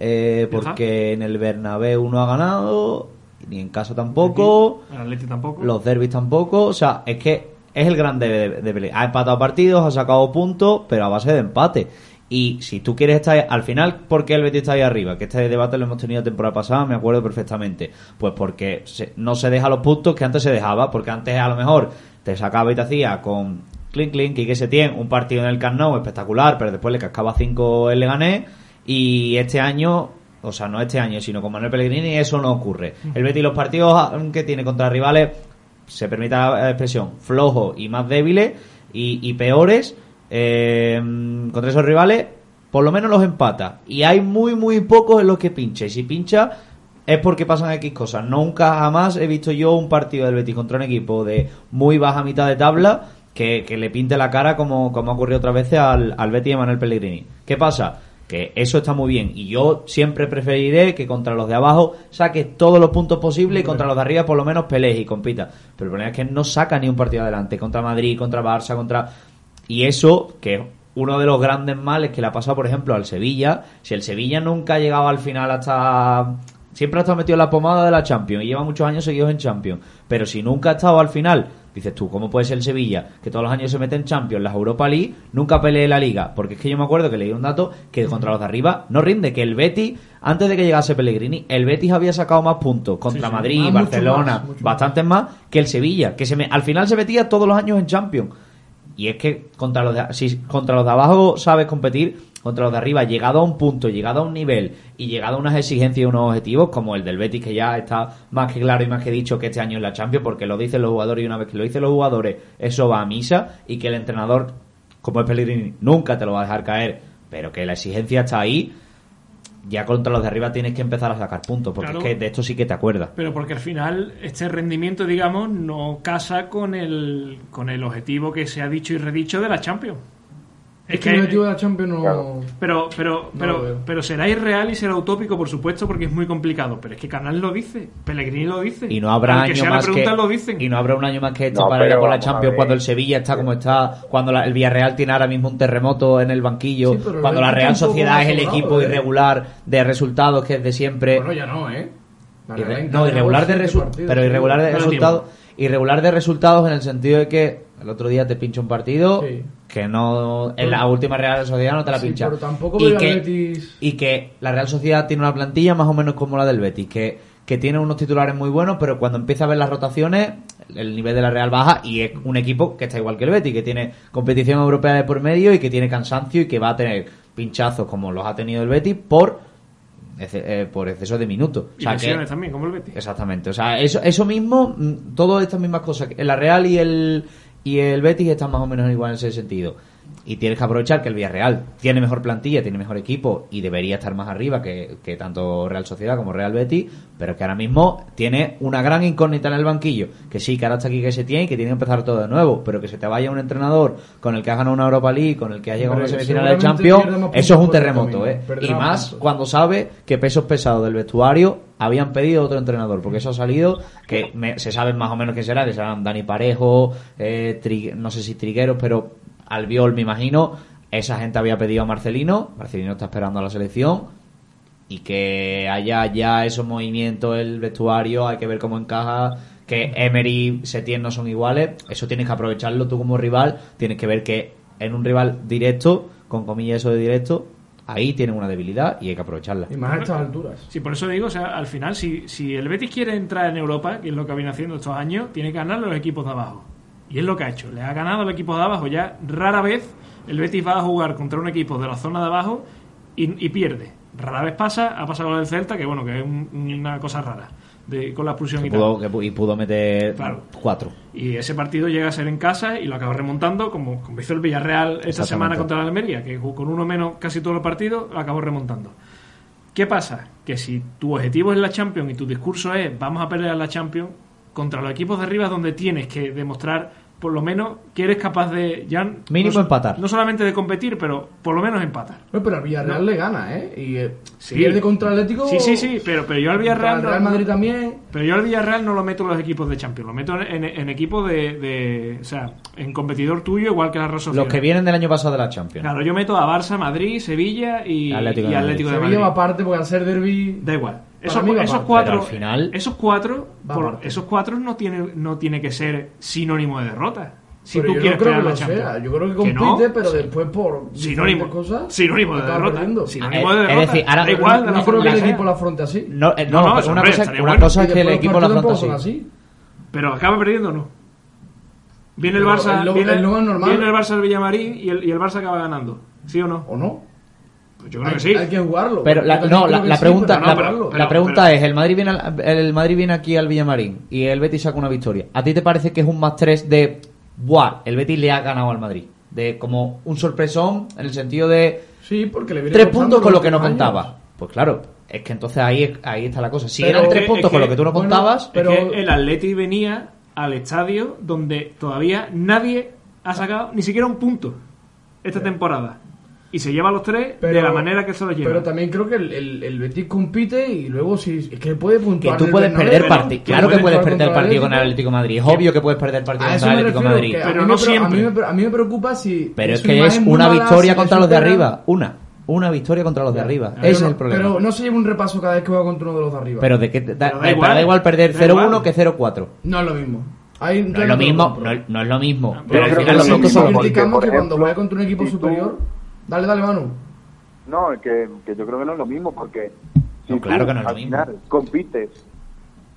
eh, porque en el Bernabéu no ha ganado, ni en casa tampoco. El Atleti tampoco. Los derbis tampoco. O sea, es que es el gran debe de, de. Ha empatado partidos, ha sacado puntos, pero a base de empate. Y si tú quieres estar al final, ¿por qué el Betis está ahí arriba? Que este debate lo hemos tenido la temporada pasada, me acuerdo perfectamente. Pues porque se- no se deja los puntos que antes se dejaba, porque antes a lo mejor te sacaba y te hacía con Clink Clink y que se tiene un partido en el Camp Nou espectacular, pero después le cascaba 5 el Leganés y este año o sea, no este año, sino con Manuel Pellegrini, eso no ocurre. El Betis los partidos que tiene contra rivales, se permite la expresión, flojos y más débiles y, y peores eh, contra esos rivales, por lo menos los empata. Y hay muy, muy pocos en los que pincha. Y si pincha es porque pasan X cosas. Nunca jamás he visto yo un partido del Betis contra un equipo de muy baja mitad de tabla que, que le pinte la cara como, como ha ocurrido otras veces al, al Betis de Manuel Pellegrini. ¿Qué pasa? Que eso está muy bien y yo siempre preferiré que contra los de abajo saques todos los puntos posibles y contra los de arriba por lo menos pelees y compita. Pero el problema es que no saca ni un partido adelante contra Madrid, contra Barça, contra... Y eso, que uno de los grandes males que le ha pasado, por ejemplo, al Sevilla, si el Sevilla nunca ha llegado al final hasta... Siempre ha estado metido en la pomada de la Champions y lleva muchos años seguidos en Champions. Pero si nunca ha estado al final, dices tú, ¿cómo puede ser el Sevilla, que todos los años se mete en Champions, las Europa League, nunca pelee la Liga? Porque es que yo me acuerdo que leí un dato que contra los de arriba no rinde, que el Betis, antes de que llegase Pellegrini, el Betis había sacado más puntos contra Sí, sí. Madrid, Ah, mucho Barcelona, más, mucho bastantes más que el Sevilla, que se me, al final se metía todos los años en Champions. Y es que contra los de, si contra los de abajo sabes competir, contra los de arriba, llegado a un punto, llegado a un nivel y llegado a unas exigencias y unos objetivos, como el del Betis, que ya está más que claro y más que dicho que este año es la Champions, porque lo dicen los jugadores y una vez que lo dicen los jugadores, eso va a misa y que el entrenador, como es Pellegrini, nunca te lo va a dejar caer, pero que la exigencia está ahí. Ya contra los de arriba tienes que empezar a sacar puntos, porque Claro. es que de esto sí que te acuerdas. Pero porque al final este rendimiento, digamos, no casa con el, con el objetivo que se ha dicho y redicho de la Champions. Es que el objetivo de la Champions no. Claro. Pero, pero, pero, pero será irreal y será utópico, por supuesto, porque es muy complicado. Pero es que Canal lo dice, Pellegrini lo dice. Y no habrá año sea la más que lo dicen. y no habrá un año más que este No, para ir por la Champions cuando el Sevilla está como está, cuando la- el Villarreal tiene ahora mismo un terremoto en el banquillo, Sí, cuando la Real Sociedad es el equipo ¿eh? irregular de resultados que es de siempre. Bueno, ya no, ¿eh? Irre- no, irregular de partidos, pero irregular de resultados, irregular de resultados en el sentido de que el otro día te pincha un partido Sí. que no en la última Real Sociedad no te la Sí, pincha. pero tampoco y que Betis- y que la Real Sociedad tiene una plantilla más o menos como la del Betis, que que tiene unos titulares muy buenos, pero cuando empieza a ver las rotaciones, el nivel de la Real baja y es un equipo que está igual que el Betis, que tiene competición europea de por medio y que tiene cansancio y que va a tener pinchazos como los ha tenido el Betis por eh, por exceso de minutos. O Y que- también, como el Betis. Exactamente. O sea, eso, eso mismo, mm, todas estas mismas cosas. que La Real y el, y el Betis están más o menos igual en ese sentido. Y tienes que aprovechar que el Villarreal tiene mejor plantilla, tiene mejor equipo y debería estar más arriba que, que tanto Real Sociedad como Real Betis, pero que ahora mismo tiene una gran incógnita en el banquillo. Que sí, que ahora está aquí que se tiene y que tiene que empezar todo de nuevo, pero que se te vaya un entrenador con el que has ganado una Europa League, con el que has llegado a una semifinal de Champions, eso es un terremoto, ¿eh? Y más puntos. cuando sabe que pesos pesados del vestuario habían pedido otro entrenador, porque eso ha salido, que me- se sabe más o menos quién será, que serán Dani Parejo, eh, Tri- no sé si Trigueros, pero Albiol me imagino, esa gente había pedido a Marcelino, Marcelino está esperando a la selección, y que haya ya esos movimientos, el vestuario, hay que ver cómo encaja, que Emery, Setién no son iguales, eso tienes que aprovecharlo tú como rival, tienes que ver que en un rival directo, con comillas eso de directo, ahí tienen una debilidad y hay que aprovecharla. Y más a estas alturas. Sí, por eso digo, o sea, al final, si, si el Betis quiere entrar en Europa, que es lo que viene haciendo estos años, tiene que ganar los equipos de abajo. Y es lo que ha hecho. Le ha ganado al equipo de abajo. Ya rara vez el Betis va a jugar contra un equipo de la zona de abajo y, y pierde. Rara vez pasa, ha pasado con el Celta, que bueno, que es un- una cosa rara de, con la expulsión Que y tal. pudo, que pu- y pudo meter Claro. cuatro. Y ese partido llega a ser en casa y lo acaba remontando, como, como hizo el Villarreal esta semana contra la Almería, que con uno menos casi todo el partido, lo acabó remontando. ¿Qué pasa? Que si tu objetivo es la Champions y tu discurso es vamos a pelear la Champions, contra los equipos de arriba es donde tienes que demostrar por lo menos que eres capaz de ya Mínimo no, empatar. No solamente de competir, pero por lo menos empatar. Pero al Villarreal No. le gana, ¿eh? Y eh, Sí. pierde contra el Atlético. Sí, sí, sí, pero, pero yo al contra Villarreal Real Madrid también. Pero yo al Villarreal no lo meto en los equipos de Champions, lo meto en, en, en equipos de, de- O sea, en competidor tuyo, igual que la Real Sociedad. Los que vienen del año pasado de la Champions. Claro, yo meto a Barça, Madrid, Sevilla y Atlético y de Atlético de, Sevilla Madrid. va aparte porque al ser derby. Da igual. Esos, mí esos aparte. cuatro, al final- esos cuatro, por- esos cuatro no tiene, no tiene que ser sinónimo de derrota. Si pero tú yo quieres no que la Champions. sea. Yo creo que Que compite, no. pero después por Sinónimo. cosas. Sinónimo de derrota. perdiendo. Sinónimo de es derrota. decir, ahora- da igual No la creo que el que equipo la afronte así. No, eh, No, no, no, pero una hombre, cosa, una bueno. cosa es que el equipo afronta tampoco así. son así. Pero acaba perdiendo o no. Viene el Barça, el viene, el es normal. viene el Barça al Villamarín y el, y el Barça acaba ganando. ¿Sí o no? ¿O no? Pues yo creo Hay, que sí. hay que jugarlo. Pero la, no, la, que la sí, pregunta, pero la, no jugarlo. pero- la pregunta es, el Madrid, viene al- el Madrid viene aquí al Villamarín y el Betis saca una victoria. ¿A ti te parece que es un más 3 de, buah, el Betis le ha ganado al Madrid? De como un sorpresón en el sentido de Sí, porque le viene tres puntos con lo que no años. contaba. Pues claro, es que entonces ahí, ahí está la cosa. Si Pero eran tres es puntos que- con lo que tú no bueno, contabas, pero- Es que el Atleti venía al estadio donde todavía nadie ha sacado ni siquiera un punto esta temporada. Y se lleva los tres de la manera que se los lleva. Pero también creo que el, el, el Betis compite y luego si es que puede que puntuar. tú en el puedes perder partido. Que Claro que puedes perder partido con el Atlético de Madrid. Es obvio que puedes perder partido A contra el Atlético Madrid. que a Pero no siempre. A mí, me, pre- a mí me preocupa si. Pero es que es una mala, victoria si contra los de arriba. Una. Una victoria contra los de arriba. Pero Ese es el problema. Pero no se lleva un repaso cada vez que juega contra uno de los de arriba. Pero de qué da, Pero da pero igual. da igual perder Da 0-1 igual. que 0-4. no es lo mismo. Ahí No es lo mismo, no, no es lo mismo. Pero Pero al final que los es lo puntos mismo son porque, criticamos que cuando juega contra un equipo si tú- superior. Dale, dale, Manu. No, es que, que yo creo que no es lo mismo porque si No, claro tú que no es lo mismo. compites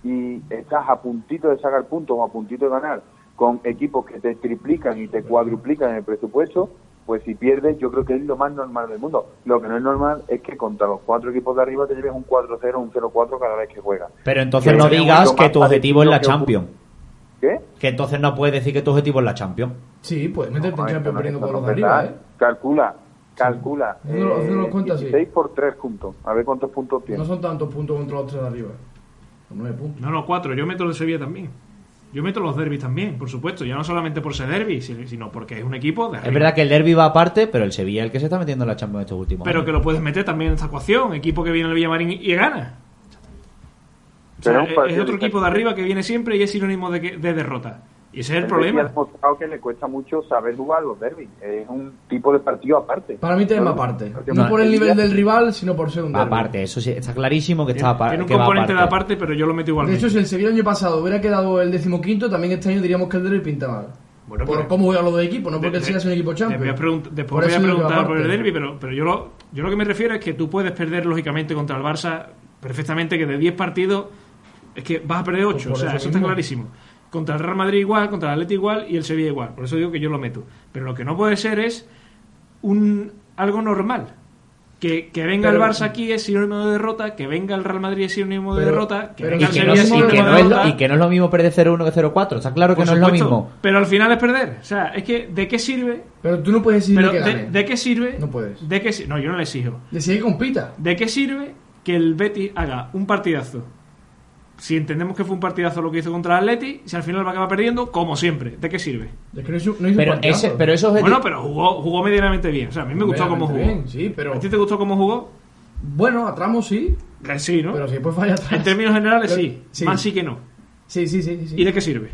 y estás a puntito de sacar puntos o a puntito de ganar con equipos que te triplican y te cuadruplican el presupuesto, pues si pierdes yo creo que es lo más normal del mundo. Lo que no es normal es que contra los cuatro equipos de arriba te lleves un 4-0 un 0-4 cada vez que juegas. Pero entonces Que no digas que tu objetivo es la Champions. ¿Qué? Que entonces no puedes decir que tu objetivo es la Champions. Sí, puedes meterte en No, Champions esto no- perdiendo con no los de arriba. ¿eh? Calcula, calcula. eh, sí. 16 por 3 juntos. A ver cuántos puntos No tienes. son tantos puntos contra los tres de arriba. Son puntos. No, no, cuatro. Yo meto el Sevilla también. Yo meto los derbis también, por supuesto. Ya no solamente por ser derby, si- sino porque es un equipo de Es arriba. verdad que el Derby va aparte, pero el Sevilla es el que se está metiendo en la Champions estos últimos Pero años. que lo puedes meter también en esta ecuación. Equipo que viene al Villamarín y gana. O sea, Pero es es, es otro equipo de arriba que viene siempre y es sinónimo de, que- de derrota. Y ese es el problema. ha demostrado que le cuesta mucho saber jugar los derbis. Es un tipo de partido aparte. Para mí tiene No, más parte. porque No no, por el el nivel del rival, sino por ser un derbi. aparte, eso sí, está clarísimo que está aparte. tiene un componente de aparte. aparte, pero yo lo meto De igualmente. hecho, si el Sevilla el año pasado hubiera quedado el decimoquinto, también este año diríamos que el derby pinta mal. Bueno, por pero- cómo juegan los dos equipos, no porque el De- Sevilla sea un equipo de- champion. voy a después Por voy a preguntar aparte. por el derby, pero, pero yo, lo, yo lo que me refiero es que tú puedes perder lógicamente contra el Barça perfectamente, que de 10 partidos es que vas a perder 8. Pues o sea, eso eso está mismo. clarísimo. Contra el Real Madrid igual, contra el Atleti igual y el Sevilla igual. Por eso digo que yo lo meto. Pero lo que no puede ser es un algo normal. Que, que venga Pero- el Barça aquí es sinónimo de derrota, que venga el Real Madrid es sinónimo de Pero- derrota, que venga el Sevilla es sinónimo de no es, derrota. lo- y que no es lo mismo perder 0-1 que 0-4. Está claro que no es lo mismo. Pero al final es perder. O sea, es que ¿de qué sirve Pero tú no puedes decir pero que de, gane. de qué sirve? No puedes. De qué, no, yo no le exijo. Decir que compita. ¿De qué sirve que el Betis haga un partidazo? Si entendemos que fue un partidazo lo que hizo contra el Atleti, si al final va a acabar perdiendo, como siempre. ¿De qué sirve? Es que no hizo, no hizo Pero, ese, pero esos objetivos- Bueno, pero jugó, jugó medianamente bien. O sea, a mí me gustó cómo jugó. Bien, sí, pero... ¿A ti te gustó cómo jugó? Bueno, a tramos sí, Eh, Sí, ¿no? pero si después falla atrás. En términos generales, Pero- sí. sí. Más sí que no. Sí, sí, sí, sí. ¿Y de qué sirve?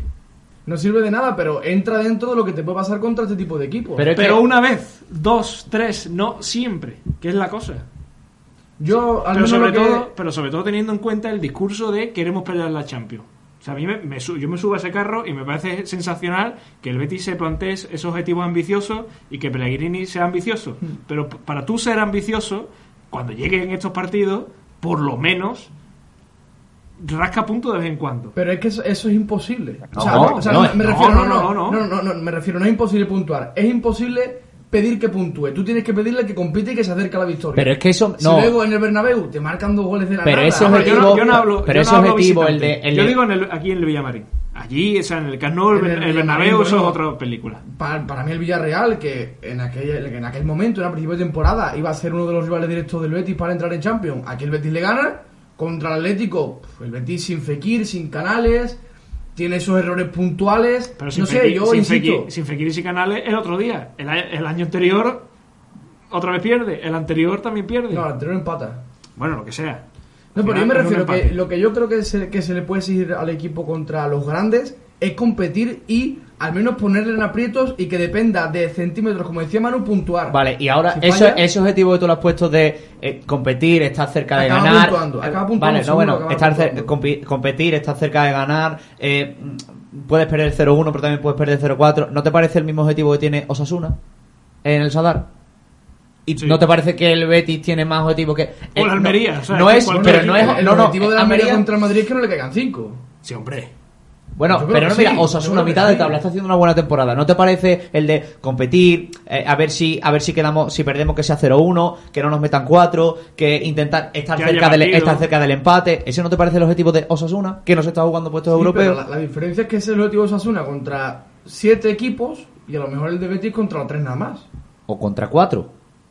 No sirve de nada, pero entra dentro de lo que te puede pasar contra este tipo de equipos. Pero es Pero que- una vez, dos, tres, no siempre. Que es la cosa. Yo, al Pero menos sobre, lo que- todo, pero sobre todo teniendo en cuenta el discurso de queremos pelear la Champions. O sea, a mí me, yo me subo a ese carro y me parece sensacional que el Betis se plantee esos objetivos ambiciosos y que Pellegrini sea ambicioso. Mm. Pero para tú ser ambicioso, cuando lleguen estos partidos, por lo menos rasca punto de vez en cuando. Pero es que eso, eso es imposible. O sea, No, me- o sea, no, me, me no, refiero, no, no, no, no, no. no, no, no, me refiero, no es imposible puntuar, es imposible pedir que puntúe. Tú tienes que pedirle que compite y que se acerque a la victoria. Pero es que eso. Si No. luego en el Bernabéu te marcan dos goles de la Pero nada, ese hombre, yo, objetivo- no, yo no hablo, pero yo ese objetivo, el de- el yo digo en el, aquí en el Villamarín. Allí, o sea, en el Camp Nou, el, el el Bernabéu, eso es otra película. para, para mí el Villarreal, que en aquel, en aquel momento, en el principio de temporada, iba a ser uno de los rivales directos del Betis para entrar en Champions. Aquí el Betis le gana. Contra el Atlético, el Betis sin Fekir, sin Canales, tiene esos errores puntuales. Pero sin no sé, Fekir- yo sin insisto. Fekir- sin Fekir y sin Canales el otro día. El, el año anterior otra vez pierde. El anterior también pierde. No, el anterior empata. Bueno, lo que sea. No, pero yo me refiero que lo que yo creo que se, que se le puede exigir al equipo contra los grandes es competir y al menos ponerle en aprietos y que dependa de centímetros, como decía Manu, puntuar. Vale, y ahora Si eso, falla- ese objetivo que tú lo has puesto de eh, competir, estar cerca de Acaba ganar. puntuando, eh, acaba puntuando, vale, no, bueno, acaba estar cer- competir, estar cerca de ganar. eh, puedes perder 0-1, pero también puedes perder 0-4. ¿No te parece el mismo objetivo que tiene Osasuna en el Sadar? ¿Y Sí. no te parece que el Betis tiene más objetivo que. O el no- Almería, o sea, no, es, pero no es. el no, no, objetivo de la Almería contra el Madrid es que no le caigan cinco. Sí, hombre. Bueno, pero no, mira, sí, Osasuna, mitad de tabla, está haciendo una buena temporada. ¿No te parece el de competir, eh, a ver si a ver si quedamos, si perdemos que sea 0-1, que no nos metan 4, que intentar estar Que cerca, del, estar cerca del empate? ¿Ese no te parece el objetivo de Osasuna? Que no se está jugando puestos Sí, europeos. pero la, la diferencia es que ese es el objetivo de Osasuna contra siete equipos y a lo mejor el de Betis contra los tres nada más. O contra 4.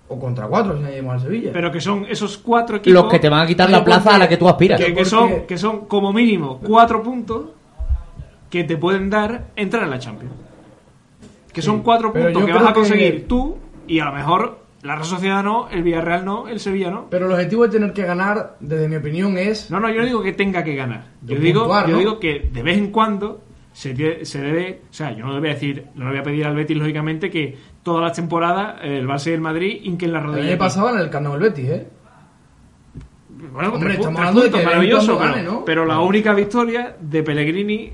O contra cuatro si añadimos al Sevilla. Pero que son esos cuatro equipos. Los que te van a quitar la plaza porque- a la que tú aspiras. que, que porque- son, que son como mínimo cuatro puntos que te pueden dar entrar en la Champions. Que son cuatro pero puntos yo que vas creo a conseguir tú y a lo mejor la Real Sociedad no, el Villarreal no, el Sevilla no. Pero el objetivo de tener que ganar, desde mi opinión, es No, no, yo no digo que tenga que ganar. Yo De digo, puntuar, yo ¿no? digo que de vez en cuando se, tie- se debe, o sea, yo no le voy a decir, no le voy a pedir al Betis lógicamente que todas las temporadas eh, el Barça y el Madrid hinquen la el rodilla. año pasado en el Carnaval Betis, ¿eh? Bueno, Hombre, tres pu- estamos tres hablando de puntos, que de vez en maravilloso, cuando pero, gane, ¿no? pero la única victoria de Pellegrini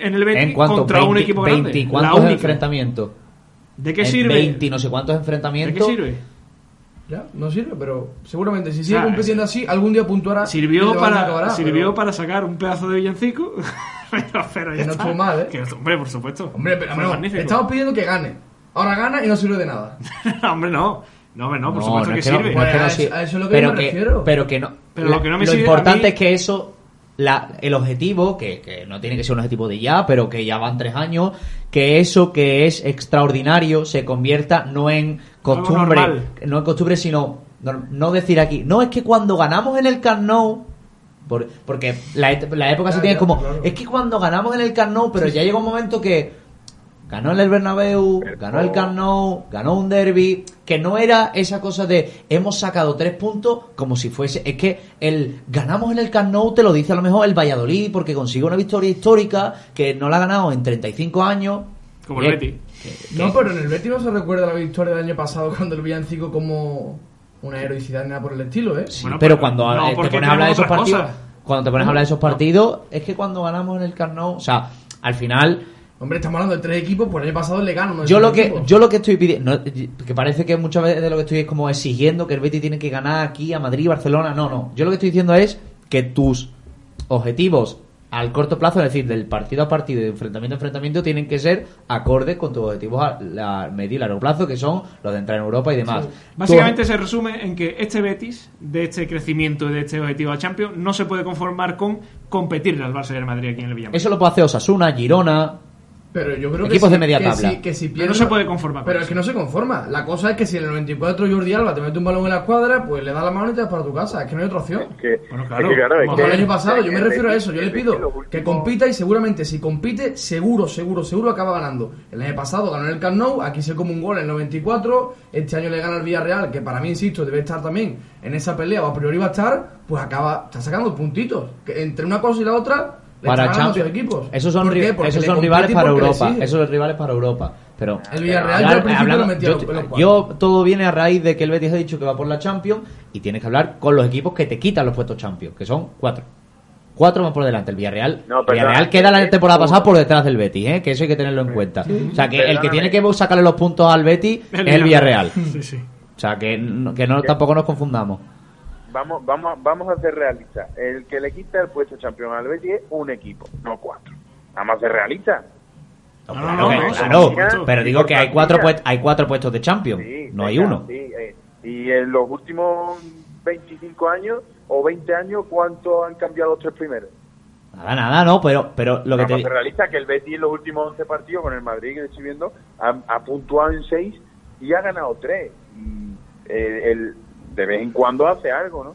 en el Betis ¿En cuanto contra un 20, equipo 20 grande. y la cuántos única. enfrentamientos? ¿De qué En sirve? 20 y no sé cuántos ¿De enfrentamientos. qué sirve? Ya, no sirve, pero seguramente si sigue sea, compitiendo así, algún día puntuará. Sirvió para acabará, sirvió pero- para sacar un pedazo de villancico, pero, pero ya Que no está. estuvo mal, ¿eh? Que, hombre, por supuesto. Hombre, pero no, magnífico. estamos pidiendo que gane. Ahora gana y no sirve de nada. hombre, no. No, hombre, no, por No, supuesto no que sirve. no es que no a sirve. eso- a eso es lo que pero yo me que, refiero. Pero que no. Pero lo que no me lo importante mí- es que eso, la, el objetivo, que, que no tiene que ser un objetivo de ya, pero que ya van tres años, que eso que es extraordinario se convierta no en costumbre, no en costumbre, sino no, no decir aquí, no es que cuando ganamos en el por- porque la, la época se Ya, tiene como claro. es que cuando ganamos en el Camp Nou pero ya llega un momento que ganó en el Bernabéu ganó el Camp Nou ganó un derby que no era esa cosa de hemos sacado tres puntos como si fuese es que el ganamos en el Camp Nou te lo dice a lo mejor el Valladolid porque consigue una victoria histórica que no la ha ganado en 35 años Como el Betis. que- No, pero en el Betis no se recuerda la victoria del año pasado cuando el villancico como una heroicidad ni nada por el estilo, ¿eh? Sí, Bueno, pero pero- cuando no, eh, te pones a hablar de esos partidos, cosas. cuando te pones a hablar de esos partidos, es que cuando ganamos en el Camp Nou, o sea, al final Hombre, estamos hablando de tres equipos, pues el año pasado le gano. yo lo que equipos. yo lo que estoy pidiendo, no, que parece que muchas veces de lo que estoy es como exigiendo que el Betis tiene que ganar aquí a Madrid, Barcelona, no, no. Yo lo que estoy diciendo es que tus objetivos al corto plazo, es decir, del partido a partido de enfrentamiento a enfrentamiento, tienen que ser acordes con tus objetivos a, la- medio y largo plazo, que son los de entrar en Europa y demás. Básicamente se resume en que este Betis, de este crecimiento y de este objetivo a Champions, no se puede conformar con competir al Barça y al Madrid aquí en el Villamarín. Eso lo puede hacer Osasuna, Girona, Pero yo creo Equipos que de si- media que tabla. si- que si Pero no se puede conformar con Pero eso. es que no se conforma. La cosa es que si en el 94 Jordi Alba te mete un balón en la escuadra, pues le da la mano y te vas para tu casa. Es que no hay otra opción. Que, Bueno, claro. es que, claro, es Como que- el año pasado, yo me refiero a eso. Yo le pido que compita y seguramente si compite, seguro, seguro, seguro acaba ganando. El año pasado ganó en el Camp Nou, aquí se come un gol en el 94. Este año le gana el Villarreal, que para mí, insisto, debe estar también en esa pelea o a priori va a estar. Pues acaba, está sacando puntitos. Que entre una cosa y la otra, para Champions. equipos. Esos son, ¿Por ri- qué? Porque esos son rivales para Europa. Esos son rivales para Europa. Pero El Villarreal yo al principio lo metía yo, los todo viene a raíz de que el Betis ha dicho que va por la Champions y tienes que hablar con los equipos que te quitan los puestos Champions, que son cuatro. Cuatro más por delante. El Villarreal, No, Villarreal queda la temporada pasada por detrás del Betis, ¿eh? que eso hay que tenerlo en cuenta. O sea, que el que tiene que sacarle los puntos al Betis El es el Villarreal. Sí, sí. O sea, que, no- que no, tampoco nos confundamos. Vamos, vamos, vamos a ser realistas. El que le quita el puesto campeón al Betis es un equipo, no cuatro. Vamos a ser realistas. No, no, no, claro, pero digo que hay cuatro, hay cuatro puestos de Champions, Sí, no hay uno. sí, eh, y en los últimos 25 años o 20 años, ¿cuánto han cambiado los tres primeros? Nada, nada, no, pero, pero lo que te ser realistas que el Betis en los últimos 11 partidos con el Madrid que estoy viendo ha, ha puntuado en 6 y ha ganado 3. Y el, el- de vez en cuando hace algo, ¿no?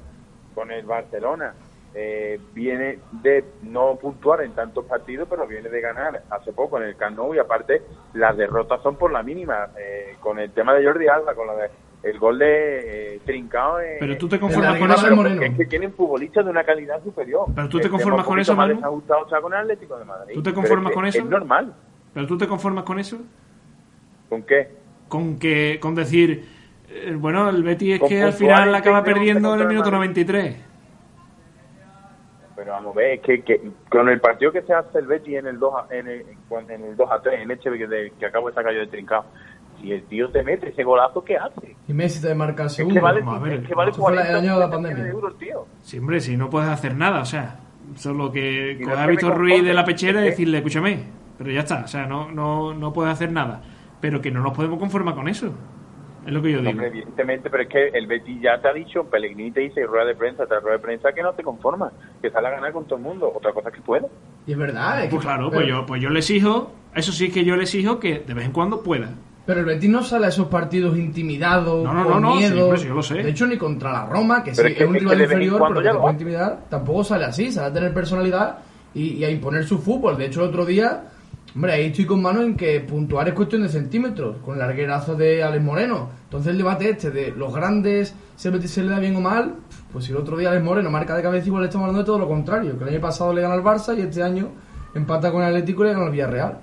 Con el Barcelona. eh, viene de no puntuar en tantos partidos, pero viene de ganar hace poco en el Camp Nou y aparte las derrotas son por la mínima. eh, con el tema de Jordi Alba, con la de, el gol de eh, Trincao. Pero tú te conformas con eso. Moreno. es que tienen futbolistas de una calidad superior. Pero tú te El tema conformas con eso, Manu? está con el Atlético de Madrid. ¿Tú te conformas es con eso? Es normal. Pero tú te conformas con eso. ¿Con qué? Con que, con decir, bueno, el Betis es que al final acaba perdiendo en el minuto Madrid. 93. Pero vamos a ver, es que, que con el partido que se hace el Betis en el 2 a, en el, en el 2 a 3, en este que, de- que acabo de sacar yo de trincado, si el tío te mete ese golazo, ¿qué hace? Y Messi te marca el Es segundo. que vale, vamos a ver, es que vale fue el 40 año de la pandemia. de euros, tío. Sí, hombre, si no puedes hacer nada, o sea, solo que no coger es a que Víctor Ruiz de la pechera y decirle, escúchame, pero ya está, o sea, no, no, no puedes hacer nada. Pero que no nos podemos conformar con eso. Es lo que yo No, digo. evidentemente, pero es que el Betis ya te ha dicho, Pellegrini te dice rueda de prensa, tras rueda de prensa, que no te conformas, que sale a ganar con todo el mundo. Otra cosa es que puede. Y es verdad. es Pues que- claro, pues pero- yo, pues yo le exijo, eso sí que yo le exijo que de vez en cuando pueda. Pero el Betis no sale a esos partidos intimidados, No, no, con no, miedo. sí, yo lo sé. De hecho, ni contra la Roma, que Pero sí es que- es un es que rival inferior, pero que puede intimidar, tampoco sale así, sale a tener personalidad y, y a imponer su fútbol. De hecho, el otro día, hombre, ahí estoy con mano en que puntuar es cuestión de centímetros, con el larguerazo de Alex Moreno. Entonces, el debate este de los grandes, el Betis se le da bien o mal, pues si el otro día Alex Moreno marca de cabeza, igual estamos hablando de todo lo contrario, que el año pasado le gana al Barça y este año empata con el Atlético y le gana al Villarreal.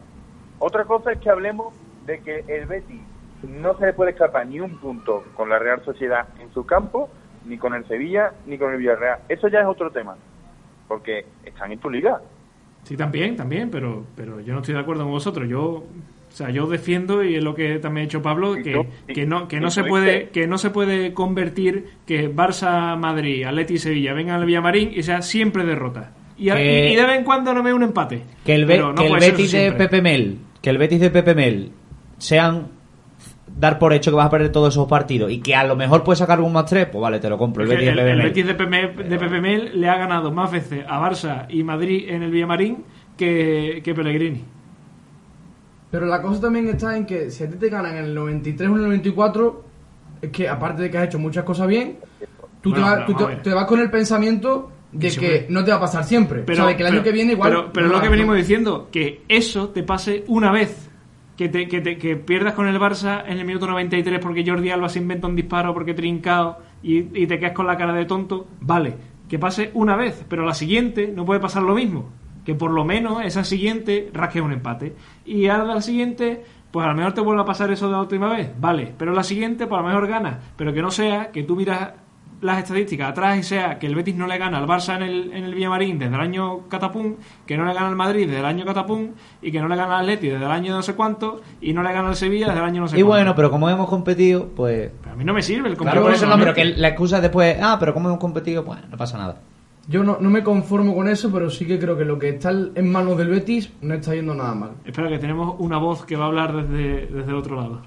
Otra cosa es que hablemos de que el Betis no se le puede escapar ni un punto con la Real Sociedad en su campo, ni con el Sevilla, ni con el Villarreal. Eso ya es otro tema, porque están en tu liga. Sí, también, también, pero, pero yo no estoy de acuerdo con vosotros. Yo, o sea, yo defiendo y es lo que también ha hecho Pablo ¿Y que, que no que no se puede que no se puede convertir que Barça, Madrid, Atleti y Sevilla vengan al Villamarín y sea siempre derrota. Y, Que- de vez en cuando no me un empate. Que el, Be- no que el Betis de. Pepe Mel, que el Betis de Pepe Mel sean dar por hecho que vas a perder todos esos partidos y que a lo mejor puedes sacar un más tres, pues vale, te lo compro. El Betis el, de Pepe el Mel. Betis de Mel le ha ganado más veces a Barça y Madrid en el Villamarín que, que Pellegrini. Pero la cosa también está en que si a ti te ganan en el 93 o en el 94, es que aparte de que has hecho muchas cosas bien, tú, Bueno, te, vas, tú te- vas con el pensamiento de Que no te va a pasar siempre. Pero, o sea, de que el año que viene igual... Pero, pero no lo que venimos diciendo, que eso te pase una vez. Que, te, que, te- que pierdas con el Barça en el minuto 93 porque Jordi Alba se inventa un disparo porque trincado y, y te quedas con la cara de tonto. Vale, que pase una vez, pero la siguiente no puede pasar lo mismo. Que por lo menos esa siguiente rasque un empate. Y ahora la siguiente, pues a lo mejor te vuelve a pasar eso de la última vez. Vale, pero la siguiente, pues a lo mejor ganas. Pero que no sea que tú miras las estadísticas atrás y sea que el Betis no le gana al Barça en el, en el Villamarín desde el año Catapum, que no le gana al Madrid desde el año Catapum y que no le gana al Atleti desde el año no sé cuánto y no le gana al Sevilla desde el año no sé Y cuánto. bueno, pero como hemos competido, pues... Pero a mí no me sirve el Claro, compromiso, por eso no, pero que la excusa es después, ah, pero como hemos competido, pues no pasa nada. Yo no, no me conformo con eso, pero sí que creo que lo que está en manos del Betis no está yendo nada mal. Espera, que tenemos una voz que va a hablar desde, desde el otro lado.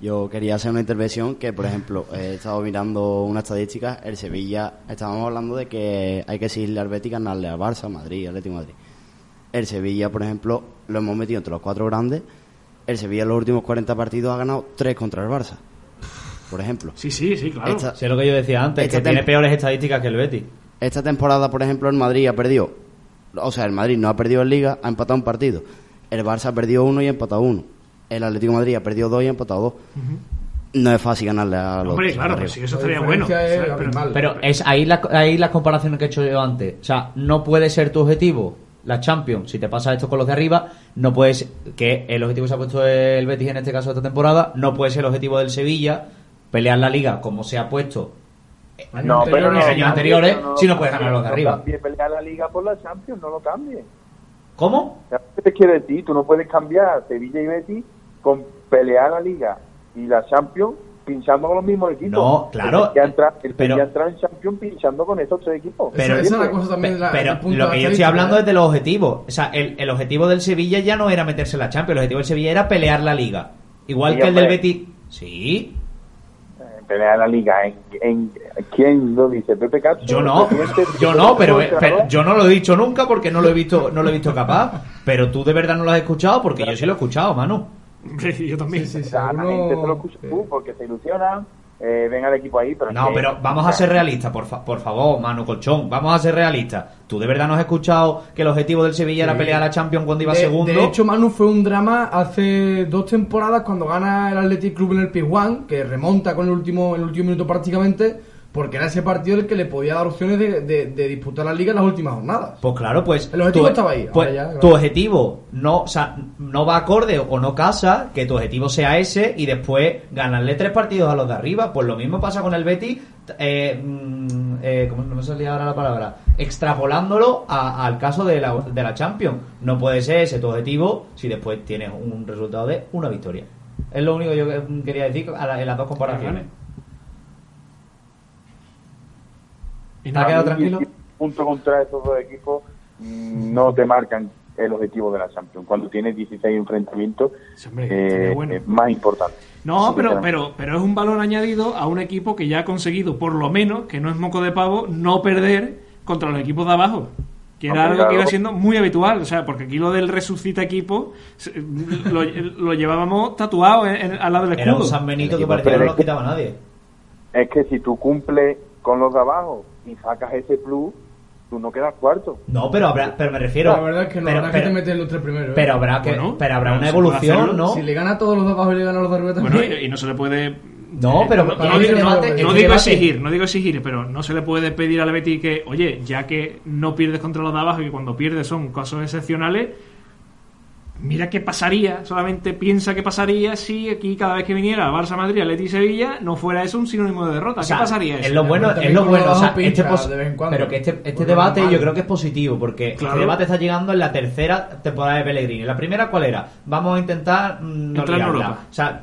Yo quería hacer una intervención que, por ejemplo, he estado mirando una estadística. El Sevilla, estábamos hablando de que hay que exigirle al Betis ganarle al Barça, Madrid, Atlético Madrid. El Sevilla, por ejemplo, lo hemos metido entre los cuatro grandes. El Sevilla en los últimos 40 partidos ha ganado tres contra el Barça, por ejemplo. Sí, sí, sí, claro. Esta- Sé lo que yo decía antes, Esta que tiene peores estadísticas que el Betis. Esta temporada, por ejemplo, el Madrid ha perdido. O sea, el Madrid no ha perdido en Liga, ha empatado un partido. El Barça ha perdido uno y ha empatado uno. El Atlético de Madrid ha perdido dos y ha empatado dos. No es fácil ganarle a los. Hombre, claro, pues sí, eso estaría bueno. Pero- es ahí, la- ahí las comparaciones que he hecho yo antes. O sea, no puede ser tu objetivo la Champions. Si te pasa esto con los de arriba, no puedes. Que el objetivo que se ha puesto el Betis en este caso esta temporada, no puede ser el objetivo del Sevilla pelear la liga como se ha puesto No, pero en años anteriores, si no puedes ganar los de arriba. Cambie pelear la liga por la Champions, no lo cambie. ¿Cómo? ¿Qué te quiero decir? Tú no puedes cambiar Sevilla y Betis con pelear la liga y la Champions pinchando con los mismos equipos. No, claro, El que entra, el pero- que entra en Champions pinchando con estos tres equipos. Pero- esa, es la cosa también. La- pero el punto lo que yo estoy hablando ¿eh? es de los objetivos. O sea, el, el objetivo del Sevilla ya no era meterse en la Champions, el objetivo del Sevilla era pelear la liga. Igual Sí, que el del. Betis. Sí, Eh, pelear la liga. ¿En, en, quién lo dice? ¿Pepe Castro? yo no, yo no, pero yo no lo he dicho nunca porque no lo he visto, no lo he visto capaz. Pero tú de verdad no lo has escuchado porque yo sí lo he escuchado, Manu. Yo también. Sí, sí, sí. O sea, la alguno- gente se lo escucha tú porque se ilusionan, eh, ven al equipo ahí, pero No, que- pero vamos a ser realistas, por, fa- por favor, Manu Colchón, vamos a ser realistas. ¿Tú de verdad no has escuchado que el objetivo del Sevilla era Sí. pelear la Champions cuando iba de, segundo? de hecho, Manu fue un drama hace dos temporadas cuando gana el Athletic Club en el Pizjuán, que remonta con el último, el último minuto prácticamente, porque era ese partido el que le podía dar opciones de, de- de disputar la liga en las últimas jornadas. Pues claro, pues. El objetivo tu- estaba ahí, pues, ya, claro. Tu objetivo no, o sea, no va acorde o no casa que tu objetivo sea ese y después ganarle tres partidos a los de arriba. Pues lo mismo pasa con el Betis. Eh, mm, eh, ¿Cómo no me salía ahora la palabra? Extrapolándolo a- al caso de la, de la Champions. No puede ser ese tu objetivo si después tienes un resultado de una victoria. Es lo único que yo que- quería decir en las dos comparaciones. Y ¿Te ha quedado tranquilo? punto contra estos dos equipos mm, no te marcan el objetivo de la Champions. Cuando tienes 16 enfrentamientos, Sí, hombre, eh, bueno. es más importante. No, pero, pero, pero es un valor añadido a un equipo que ya ha conseguido, por lo menos, que no es moco de pavo, no perder contra los equipos de abajo. Que era algo que iba siendo muy habitual. O sea, porque aquí lo del resucita equipo lo, lo llevábamos tatuado en- en- al lado del Era un escudo. San Benito que parecía que no lo quitaba nadie. Es que si tú cumples con los de abajo y sacas ese plus, tú no quedas cuarto. No, pero habrá, pero me refiero. la verdad es que no, pero, habrá pero- que te metes en los tres primeros. ¿eh? pero habrá que, Bueno, pero habrá una evolución, hacerlo. ¿no? Si le gana a todos los de abajo y le gana a los de arriba Bueno, también. y, y no se le puede. No, pero no, pero no digo, no- debate- no digo debate- exigir, no digo exigir, pero no se le puede pedir al Betis que, oye, ya que no pierdes contra los de abajo y que cuando pierdes son casos excepcionales, mira qué pasaría, solamente piensa qué pasaría si aquí cada vez que viniera Barça, Madrid, Atleti y Sevilla no fuera eso un sinónimo de derrota. O sea, ¿Qué pasaría eso? Es lo bueno, es lo bueno. o sea, este de vez en cuando. pero que este, este Pues debate normal. yo creo que es positivo, porque Claro. este debate está llegando en la tercera temporada de Pellegrini. La primera, ¿cuál era? Vamos a intentar mm, no Entrar en. Europa. O sea,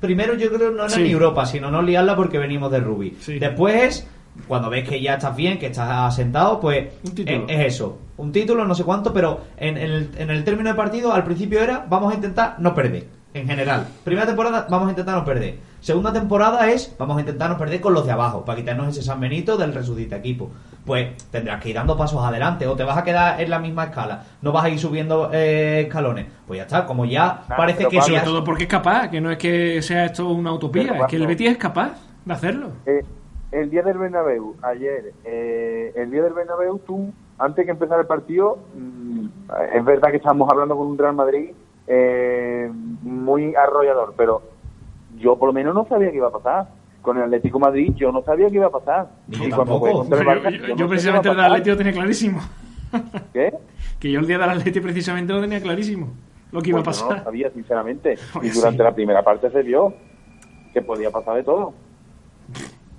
primero yo creo no era Sí. ni Europa, sino no liarla porque venimos de Rubí. Sí. Después, cuando ves que ya estás bien, que estás asentado, pues Un título. es, es eso. Un título, no sé cuánto, pero en, en el, en el término de partido, al principio era, vamos a intentar no perder. En general. Primera temporada, vamos a intentar no perder. Segunda temporada es, vamos a intentar no perder con los de abajo, para quitarnos ese San Benito del resucita equipo. Pues tendrás que ir dando pasos adelante, o te vas a quedar en la misma escala, no vas a ir subiendo eh, escalones. Pues ya está, como ya Ah, parece que Sobre seas- todo porque es capaz, que no es que sea esto una utopía, Pero es que el Betis es capaz de hacerlo. Eh, el día del Bernabéu, ayer, eh, el día del Bernabéu, tú, antes que empezara el partido, mm, es verdad que estábamos hablando con un Real Madrid eh, muy arrollador, pero yo por lo menos no sabía qué iba a pasar. Con el Atlético de Madrid yo no sabía qué iba a pasar. Yo Y tampoco. fue Yo, no precisamente el a del pasar. Atleti lo tenía clarísimo. ¿Qué? Que yo el día del Atleti precisamente lo tenía clarísimo. Lo que iba a Pues yo no pasar. lo sabía, sinceramente. Oye, Y durante sí. la primera parte se vio que podía pasar de todo.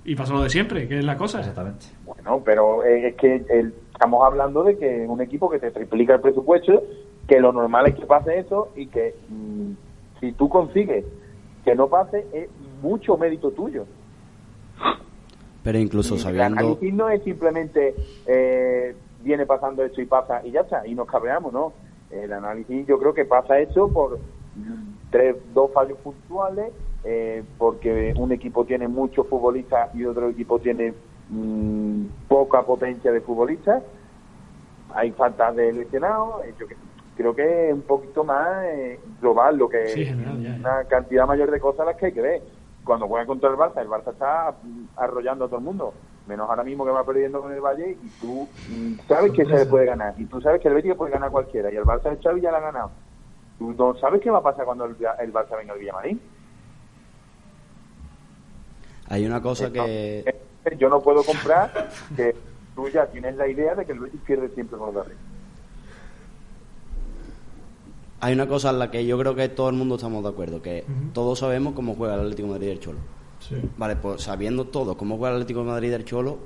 Y pasó lo de siempre, que es la cosa. Exactamente. Bueno, pero eh, es que el- estamos hablando de que un equipo que te triplica el presupuesto, que lo normal es que pase eso y que mm, si tú consigues que no pase, es mucho mérito tuyo. Pero incluso Y El sabiendo... análisis no es simplemente eh, viene pasando esto y pasa y ya está, y nos cabreamos, ¿no? El análisis yo creo que pasa esto por tres, dos fallos puntuales, eh, porque un equipo tiene muchos futbolistas y otro equipo tiene mm, poca potencia de futbolistas, hay faltas de lesionados, eh, yo creo que es un poquito más eh, global lo que Sí, general, ya, ya. una cantidad mayor de cosas las que hay que ver. Cuando juega contra el Barça, el Barça está mm, arrollando a todo el mundo, menos ahora mismo que va perdiendo con el Valle y tú mm, sabes que se le puede ganar y tú sabes que el Betis puede ganar cualquiera y el Barça de Xavi ya la ha ganado. Tú no sabes qué va a pasar cuando el, el Barça venga al Villamarín. Hay una cosa que... Yo no puedo comprar que tú ya tienes la idea de que el Betis pierde siempre con el Barça. Hay una cosa en la que yo creo que todo el mundo estamos de acuerdo, que todos sabemos cómo juega el Atlético de Madrid y el Cholo. Sí. Vale, pues sabiendo todo cómo juega el Atlético de Madrid del Cholo,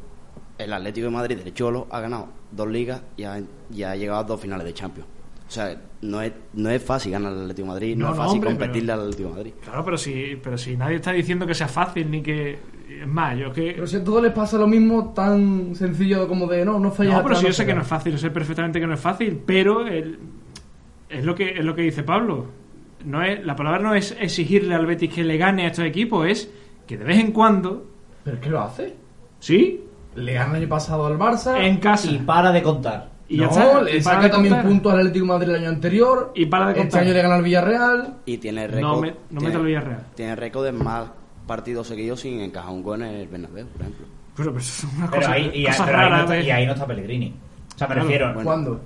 el Atlético de Madrid del Cholo ha ganado dos ligas y ha, y ha llegado a dos finales de Champions. O sea, no es, no es fácil ganar al Atlético de Madrid, no, No, es fácil hombre, competirle pero- al Atlético de Madrid. Claro, pero si, pero si nadie está diciendo que sea fácil ni que. Es más, yo que. Pero si a todos les pasa lo mismo, tan sencillo como de no, no fallas No, pero si yo sé que no es fácil, yo sé perfectamente que no es fácil, pero el- es lo que es lo que dice Pablo. No es, la palabra no es exigirle al Betis que le gane a estos equipos, es que de vez en cuando, ¿Pero es que lo hace? sí, Le gana el año pasado al Barça. en casa Y para de contar. Y ya no, está, le saca de también puntos al Atlético de Madrid el año anterior. Y para de Este contar. año le gana al Villarreal. Y tiene No récord. me- no meta al Villarreal. Tiene récord de más partidos seguidos sin encajar un gol en el Bernabéu, por ejemplo. Pero, pero eso es una Pero cosa, ahí, y, cosas pero ahí no raras está, de- y ahí no está Pellegrini. O sea, me Claro. refiero. Bueno. ¿Cuándo?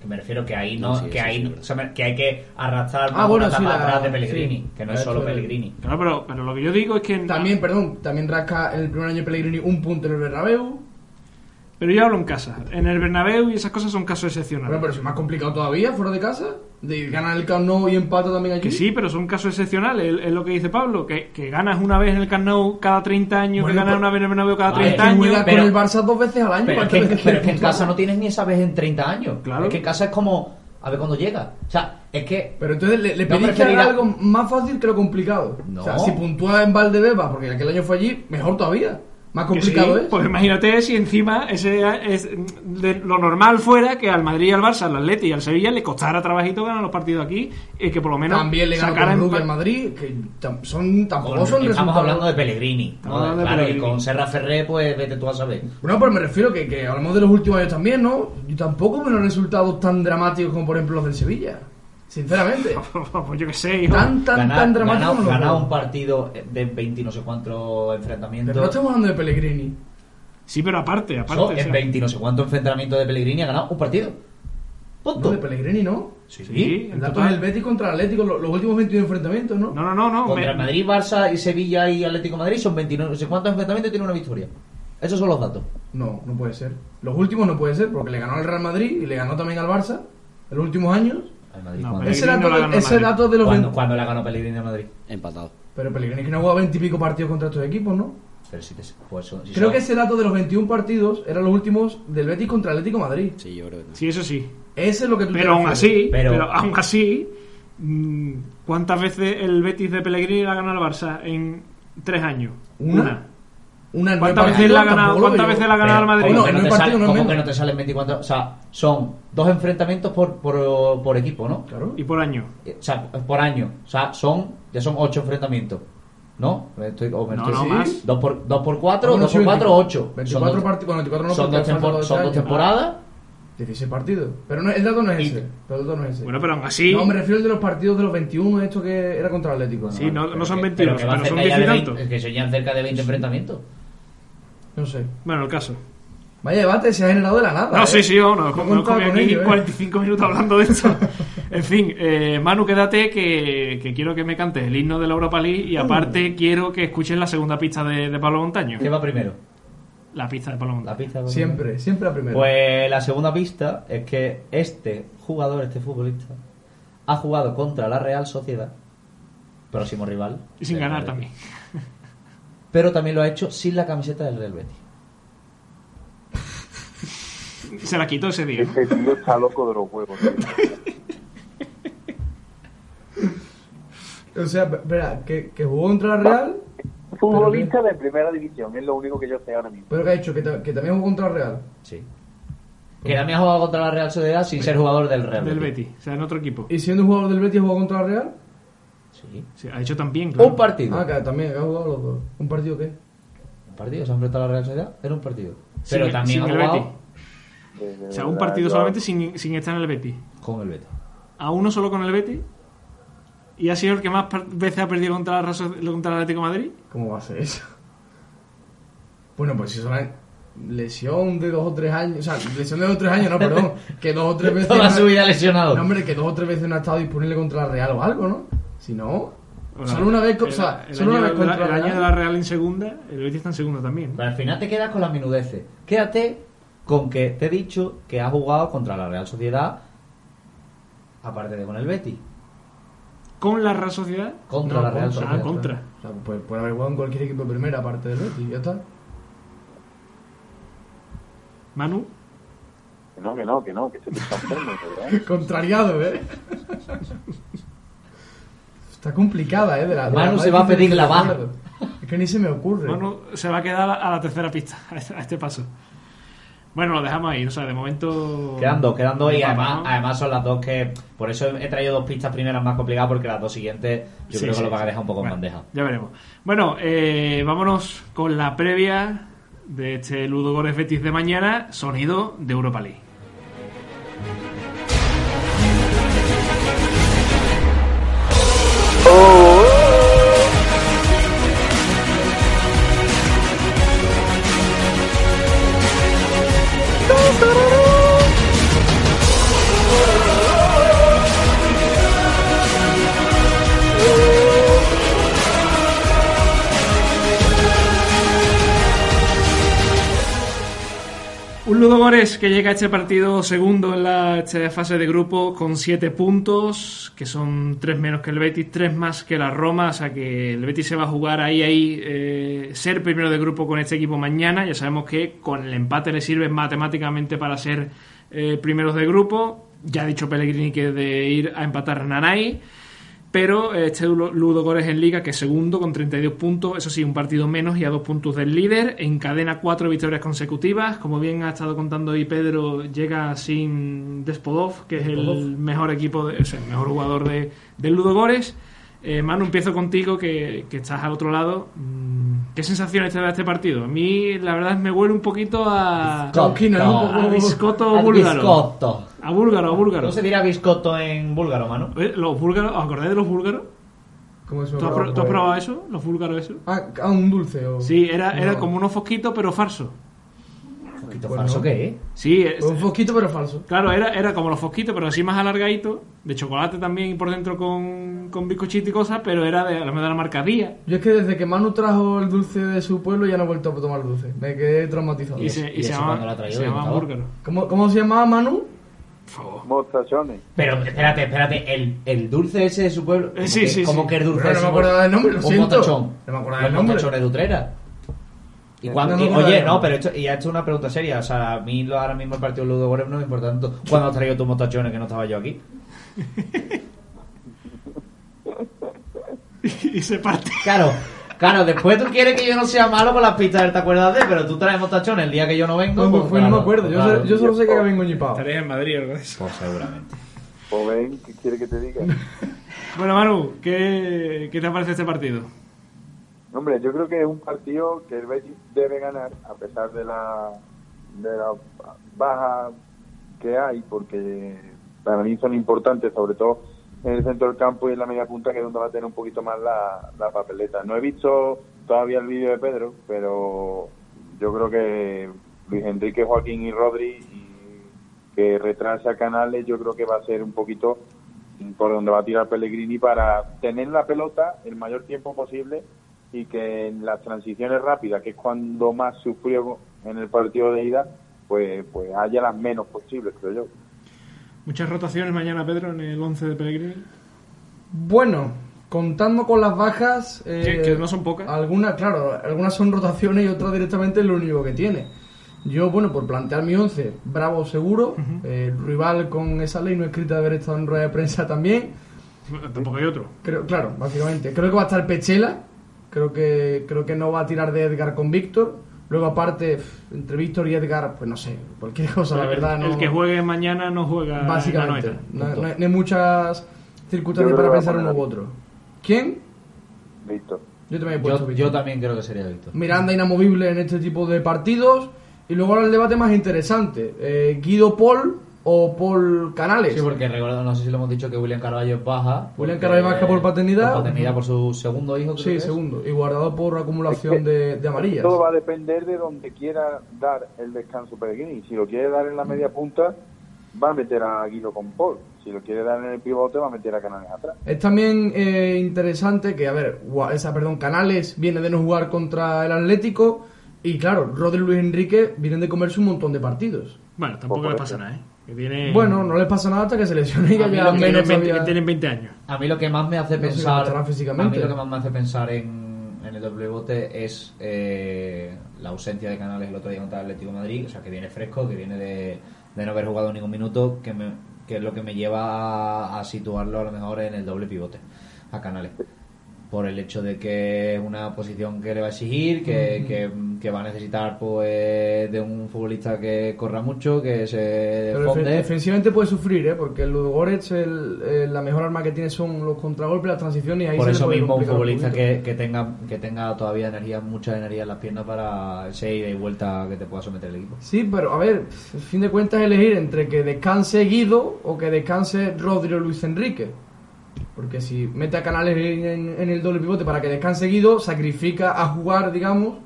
Que me refiero que ahí no, No, sí, que eso ahí sí, no- o sea, que hay que arrastrar Ah, bueno, una sí, etapa la- atrás de Pellegrini, sí. que no es solo el- Pellegrini. Claro, pero, pero lo que yo digo es que... También, perdón, también rasca en el primer año de Pellegrini un punto en el Bernabéu. Pero yo hablo en casa. En el Bernabéu y esas cosas son casos excepcionales. Bueno, pero si es más complicado todavía, fuera de casa. De ganar el Camp Nou y empata también allí. Que sí, pero son casos excepcionales, es, lo que dice Pablo, que, que ganas una vez en el Camp Nou cada 30 años, Bueno, que ganas pero- una vez en el Bernabéu cada Vale, 30 que años. pero- con el Barça dos veces al año. Pero es ¿cuántas que, pero es que en casa no tienes ni esa vez en 30 años. Claro. Es que en casa es como. A ver cuándo llega. O sea, es que. Pero entonces le, le No pedís que preferirá- haga algo más fácil que lo complicado. No. O sea, si puntúa en Valdebeba, porque aquel año fue allí, mejor todavía. Más Que sí, complicado es. Pues imagínate si encima ese es de lo normal fuera que al Madrid, al Barça, al Atleti y al Sevilla le costara trabajito ganar los partidos aquí y que por lo menos También le ganó sacara con Rubio empa- al Madrid, que son, tampoco con- son estamos resultados. hablando de Pellegrini. ¿no? Estamos hablando de claro, Pellegrini. y con Serra Ferré, pues vete tú a saber. Bueno, pero me refiero que, que hablamos de los últimos años también, ¿no? Yo tampoco veo resultados tan dramáticos como por ejemplo los del Sevilla. Sinceramente. pues yo qué sé, hijo. tan, tan, Ganar- tan dramáticos ganar- ganar un partido de 20 y no sé cuántos enfrentamientos. Pero no estamos hablando de Pellegrini. Sí, pero aparte, aparte. So, o sea, en 20 y no sé cuántos enfrentamientos de Pellegrini ha ganado un partido. Punto. No, de Pellegrini no. Sí, Sí, en El dato total. es el Betis contra el Atlético, lo- los, últimos 21 enfrentamientos, ¿no? No, no, no, no. Contra me- el Madrid, Barça y Sevilla y Atlético Madrid son 29, no sé cuántos enfrentamientos y tiene una victoria. Esos son los datos. No, no puede ser. Los últimos no puede ser, porque le ganó al Real Madrid y le ganó también al Barça en los últimos años. Al Madrid, No, ¿cuándo? Pellegrini Ese dato, no la ganó al ese Madrid. dato de los ¿Cuándo, 20 cuándo le ganó Pellegrini al Madrid? Empatado. Pero Pellegrini que no ha jugado 20 y pico partidos contra estos equipos, ¿no? Pero si te, pues, si Creo que ese dato de los 21 partidos eran los últimos del Betis contra Atlético Madrid. Sí, yo creo que Sí, eso sí. Ese es lo que tú Pero aún así, pero, Pero- aún así, ¿cuántas veces el Betis de Pellegrini le ha ganado al Barça en tres años? ¿Una? Una en ¿Cuántas veces le ha ganado, cuántas veces le ha ganado Pero, Madrid? ¿cómo No, que en no un te partido sale- no es cómo menos. que no te salen 24? O sea, son dos enfrentamientos por, por, por equipo, ¿no? Claro. Y por año. O sea, por año. O sea, son, ya son ocho enfrentamientos. ¿No? Estoy, o me No, estoy- no, sí. más. Dos por, dos por cuatro, Bueno, dos sí, por cuatro, 24, ocho. 24 son dos, partidos, bueno, 24 no, son dos, tempor- son dos temporadas. 16 partidos. Pero no, el dato no es ese. Pero el dato no es ese. Bueno, pero aún así, No, me refiero al de los partidos de los 21, esto que era contra el Atlético. Sí, no- Pero son que- 22, que va pero son cerca ya 10 y de 20, tantos. es que ya cerca de 20 enfrentamientos. No sé. bueno, el caso. Vaya debate se ha generado de la nada. No, ¿eh? sí, sí, no, no, No no, con aquí ello, ¿eh? 45 minutos hablando de esto. en fin, eh, Manu, quédate que, que quiero que me cantes el himno de la Europa League y aparte quiero que escuches la segunda pista de, de Pablo Montaño. ¿Qué va primero? La pista de Pablo La Montaño. pista. va primero. Siempre, siempre la primera. Pues la segunda pista es que este jugador, este futbolista, ha jugado contra la Real Sociedad, próximo rival. Y sin ganar también. Pero también lo ha hecho sin la camiseta del Real Betis. Se la quitó ese día. Ese tío está loco de los huevos. tío. O sea, espera, que, que jugó contra la Real, Futbolista de primera división, es lo único que yo sé ahora mismo. pero que ha dicho que, ta- que también jugó contra la Real. Sí. Que también ha jugado contra la Real Sociedad sin ser jugador del Real Del Betis. Betis, o sea, en otro equipo. Y siendo jugador del Betis, jugó contra la Real. Sí. Sí, ha hecho también, claro. Un partido. Ah, que también, que ha jugado los dos. ¿Un partido qué? Un partido, se ha enfrentado a la Real Sociedad, era un partido. Pero el- también sin ha el jugado O sea, un partido solamente sin, sin estar en el Betis. con el Betis. A uno solo con el Betis. Y ha sido el que más veces ha perdido contra, la, Raso- contra el Atlético de Madrid. ¿Cómo va a ser eso? Bueno, pues si son lesión de dos o tres años, o sea, lesión de dos o tres años, no, perdón, que dos o tres veces... Toda su vida lesionado. No, hombre, que dos o tres veces no ha estado disponible contra la Real o algo, ¿no? Si no... Bueno, solo una vez, el- o sea, el solo año una vez de la- contra el año Real. de la Real en segunda, el Betis está en segunda también. Pero al final te quedas con las minudeces. Quédate con que te he dicho que ha jugado contra la Real Sociedad, aparte de con el Betis. ¿Con la Real Sociedad? Contra No, la Real contra, Sociedad. Ah, contra. O sea, pues puede haber jugado en cualquier equipo de primera, aparte del Betis, ya está. Manu. Que no, que no, que no, que se te está ¿verdad? Contrariado, ¿eh? Está complicada, ¿eh? De la, de Manu la se va a pedir la baja. Es que ni se me ocurre. Manu se va a quedar a la tercera pista, a este- a este paso. Bueno, lo dejamos ahí, o sea, de momento... Quedan dos, quedan dos y además, ¿no? además son las dos que... Por eso he traído dos pistas primeras más complicadas porque las dos siguientes yo Sí, creo sí, que lo van a dejar un poco Bueno, en bandeja. Ya veremos. Bueno, eh, vámonos con la previa de este Ludo Betis de mañana, sonido de Europa League. Un Ludogores que llega a este partido segundo en la este, fase de grupo con 7 puntos, que son 3 menos que el Betis, 3 más que la Roma, o sea que el Betis se va a jugar ahí, ahí, eh, ser primero de grupo con este equipo mañana. Ya sabemos que con el empate le sirve matemáticamente para ser eh, primeros de grupo. Ya ha dicho Pellegrini que de ir a empatar Nanay. Pero este Ludo Górez en Liga, que es segundo con 32 puntos, eso sí, un partido menos y a dos puntos del líder. Encadena cuatro victorias consecutivas. Como bien ha estado contando hoy Pedro, llega sin Despodov, que es Despodov. el mejor equipo, de, o sea, el mejor jugador de, del Ludo Górez. Eh, Manu, empiezo contigo, que, que estás al otro lado. Mm, ¿Qué sensaciones te da este partido? A mí, la verdad, me huele un poquito a. Un a poco- biscotto búlgaro. biscotto. A búlgaro, a búlgaro. ¿No se dirá biscotto en búlgaro, mano? Eh, ¿Los búlgaros? ¿Os acordáis de los búlgaros? ¿Cómo ¿Tú has, acaba pro- de tú has ocurrir? probado eso? ¿Los búlgaros eso? Ah, ah, un dulce o... Sí, era, era No. como unos fosquitos pero falso. ¿Poquito Pues falso qué, eh? Sí, es- Un fosquito pero falso. claro, era, era como los fosquitos pero así más alargadito, de chocolate también y por dentro con, con bizcochito y cosas, pero era de, a lo mejor de la marca Día. Yo es que desde que Manu trajo el dulce de su pueblo ya no he vuelto a tomar dulce. Me quedé traumatizado. Y se, y ¿Y se eso llamaba, cuándo lo ha traído? se llamaba ¿Contaba? búlgaro. ¿Cómo, ¿Cómo se llamaba Manu? Mostachones. Pero espérate, espérate, el, el dulce ese de su pueblo. Eh, ¿cómo sí, que, sí, ¿Cómo sí. que el dulce Pero no me acordaba del nombre, lo Un siento. motachón. No me acordaba del nombre. motachones de Utrera. Y No cuando, y- oye, no, pero esto, y ha hecho una pregunta seria. O sea, a mí lo- ahora mismo el partido de Ludo Goreb no me importa tanto. ¿Cuándo has traído tus motachones que no estaba yo aquí? y se parte. Claro, claro, después tú quieres que yo no sea malo con las pistas del te acuerdas de, pero tú traes motachones el día que yo no vengo. No, pues, pues, no me claro, acuerdo. Yo, claro. sé- yo solo sé que acabé engoñipado. Estaréis en Madrid o algo de eso. Pues seguramente. Pues ven, ¿qué quiere que te diga? Bueno, Manu, ¿qué, ¿qué te parece este partido? Hombre, yo creo que es un partido que el Betis debe ganar a pesar de la, de la baja que hay, porque para mí son importantes, sobre todo en el centro del campo y en la media punta, que es donde va a tener un poquito más la, la papeleta. No he visto todavía el vídeo de Pedro, pero yo creo que Luis Enrique, Joaquín y Rodri, que retrase a Canales, yo creo que va a ser un poquito por donde va a tirar Pellegrini para tener la pelota el mayor tiempo posible y que en las transiciones rápidas, que es cuando más sufrió en el partido de ida, pues, pues haya las menos posibles, creo yo. Muchas rotaciones mañana, Pedro, en el 11 de Pellegrini. Bueno, contando con las bajas... eh, Que- no son pocas. Algunas, claro, algunas son rotaciones y otras directamente es lo único que tiene. Yo, bueno, por plantear mi 11, Bravo seguro, eh, rival con esa ley no escrita de haber estado en rueda de prensa también. Tampoco hay otro. Creo, claro, básicamente. Creo que va a estar Pechela. Creo que, creo que no va a tirar de Edgar con Víctor. Luego, aparte, entre Víctor y Edgar, pues no sé, cualquier cosa, la verdad. el, no, el que juegue mañana no juega. Básicamente. No, no hay, no hay muchas circunstancias para pensar uno u otro. ¿Quién? Listo. Yo también he puesto Yo, Víctor. yo también creo que sería Víctor. Miranda inamovible en este tipo de partidos. Y luego ahora el debate más interesante. eh, Guido Paul o Paul Canales. Sí, porque recuerdo, no sé si lo hemos dicho que William Carballo es baja. William Carballo es baja por paternidad. Por paternidad por su segundo hijo. creo Sí, que es. segundo. Y guardado por acumulación Es que de, de amarillas. Todo va a depender de donde quiera dar el descanso Pellegrini. Si lo quiere dar en la media punta, va a meter a Guido con Paul. Si lo quiere dar en el pivote, va a meter a Canales atrás. Es también eh, interesante que, a ver, Gua- esa, perdón, Canales viene de no jugar contra el Atlético y claro, Rodri Luis Enrique vienen de comerse un montón de partidos. Bueno, tampoco Poco le pasa nada, ¿eh? Que tiene, Bueno, no les pasa nada hasta que se lesione y A ya mí llevan lo que tienen menos 20, todavía. que tienen 20 años. A mí lo que más me hace No pensar. físicamente. A mí lo que más me hace pensar en, en el doble pivote es eh, la ausencia de Canales el otro día contra el Atlético de Madrid, o sea, que viene fresco, que viene de, de no haber jugado ningún minuto, que, me- que es lo que me lleva a, a situarlo a lo mejor en el doble pivote, a Canales. Por el hecho de que es una posición que le va a exigir, que, que, que va a necesitar pues de un futbolista que corra mucho, que se fonde. defensivamente puede sufrir, ¿eh? Porque el Ludogorets, el, el- la mejor arma que tiene son los contragolpes, las transiciones y ahí Por se eso puede mismo un futbolista que, que tenga que tenga todavía energía, mucha energía en las piernas para ese ida y vuelta que te pueda someter el equipo. Sí, pero a ver, a fin de cuentas elegir entre que descanse Guido o que descanse Rodrigo Luis Enrique. Porque si mete a Canales en, en el doble pivote para que descanse Guido, sacrifica a jugar, digamos,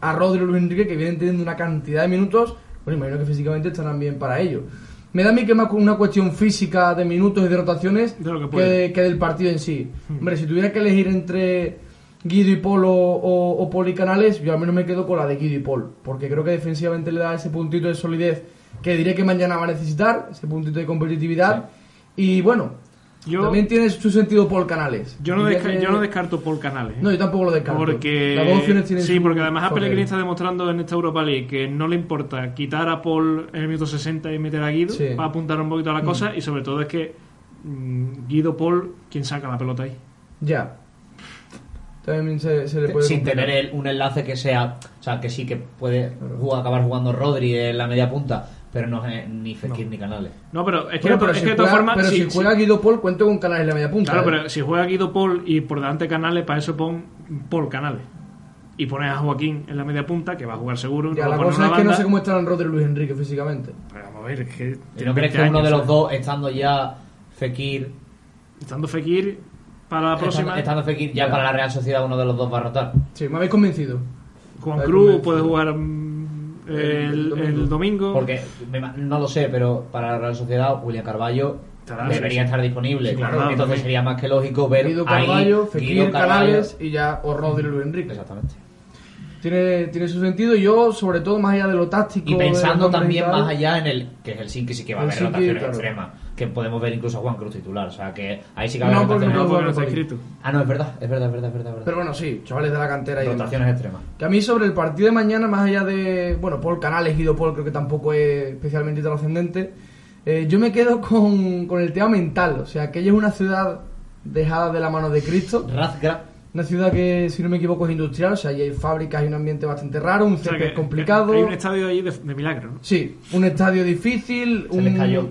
a Rodrigo Luis Enrique, que vienen teniendo una cantidad de minutos. Bueno, imagino que físicamente estarán bien para ello. Me da a mí que es más una cuestión física de minutos y de rotaciones De lo que del partido en sí. Hombre, si tuviera que elegir entre Guido y Polo o, o Polo y Canales, yo al menos me quedo con la de Guido y Paul, porque creo que defensivamente le da ese puntito de solidez que diré que mañana va a necesitar, ese puntito de competitividad. Y bueno, Yo, también tiene su sentido Paul Canales. yo, no, desca- que- yo no descarto por canales. ¿eh? No, yo tampoco lo descarto. Porque, Las dos opciones tienen sí, porque además a Pellegrini está demostrando en esta Europa League que no le importa quitar a Paul en el minuto 60 y meter a Guido Sí. para apuntar un poquito a la cosa y sobre todo es que mm, Guido Paul quien saca la pelota ahí. Ya. También se, se le puede Sin complicar. tener el- un enlace que sea, o sea, que sí que puede jugar- acabar jugando Rodri en la media punta, pero no es ni Fekir ni Canales. No, pero es que, Bueno, pero es si que de todas juega- formas pero sí, si sí. juega Guido Paul, cuento con Canales en la media punta. Claro, ¿eh? pero si juega Guido Paul y por delante Canales, para eso pon Paul Canales. Y pones a Joaquín en la media punta, que va a jugar seguro. Ya, la cosa es que no sé cómo estarán Rodrigo y Luis Enrique físicamente. Pero vamos a ver, es que. ¿Y tiene no crees 20 que uno de los dos, estando ya Fekir, Estando Fekir para la estando, próxima, estando Fekir ya Ya. para la Real Sociedad, uno de los dos va a rotar? Sí, me habéis convencido. Juan Cruz convencido. puede jugar el, El domingo. el domingo. Porque no lo sé, pero para la Real Sociedad, William Carballo debería sí, sí. estar disponible. Sí, claro, Entonces sería más que lógico ver Guido Carballo, Fekir. Canales y ya o Rodrigo y Luis Enrique. Exactamente. Tiene, tiene su sentido. Yo, sobre todo, más allá de lo táctico. Y pensando también y tal, más allá en el que Helsinki sí que va a haber rotaciones claro. extremas, que podemos ver incluso a Juan Cruz titular, o sea que ahí sí que va No, porque rotaciones. No, porque no está ahí. escrito. Ah, no, es verdad, es verdad, es verdad, es verdad. es verdad. Pero bueno, sí, chavales de la cantera y demás. rotaciones extremas. Que a mí sobre el partido de mañana, más allá de, bueno, Paul Canales, Guido Paul, creo que tampoco es especialmente trascendente, eh, yo me quedo con, con el tema mental. O sea, aquella es una ciudad dejada de la mano de Cristo. Razgra, Una ciudad que, si no me equivoco, es industrial. O sea, ahí hay fábricas y un ambiente bastante raro, un O sea césped que complicado. Hay un estadio ahí de, de milagro, ¿no? Sí, un estadio difícil, Se un, les cayó.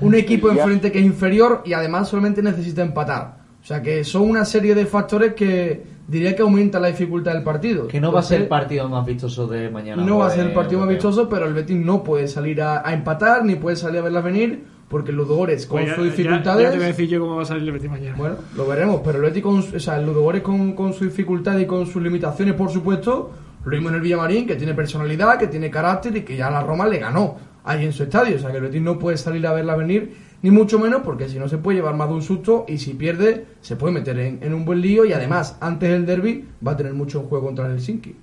Un equipo enfrente que es inferior y además solamente necesita empatar. O sea que son una serie de factores que diría que aumentan la dificultad del partido. que no va a ser el Entonces, partido más vistoso de mañana. No va a ser el pues, partido más vistoso, pero el Betis no puede salir a, a empatar ni puede salir a verlas venir porque los Ludogorets con Pues ya- sus ya- Ya, dificultades... te voy a decir yo cómo va a salir el Betis mañana. Bueno, lo veremos, pero el Betis con, o sea, el Ludogorets con, con sus dificultades y con sus limitaciones, por supuesto, lo mismo en el Villamarín, que tiene personalidad, que tiene carácter y que ya la Roma le ganó ahí en su estadio. O sea, que el Betis no puede salir a verla venir, ni mucho menos, porque si no se puede llevar más de un susto y si pierde, se puede meter en, en un buen lío y además, antes del derby, va a tener mucho juego contra el Helsinki.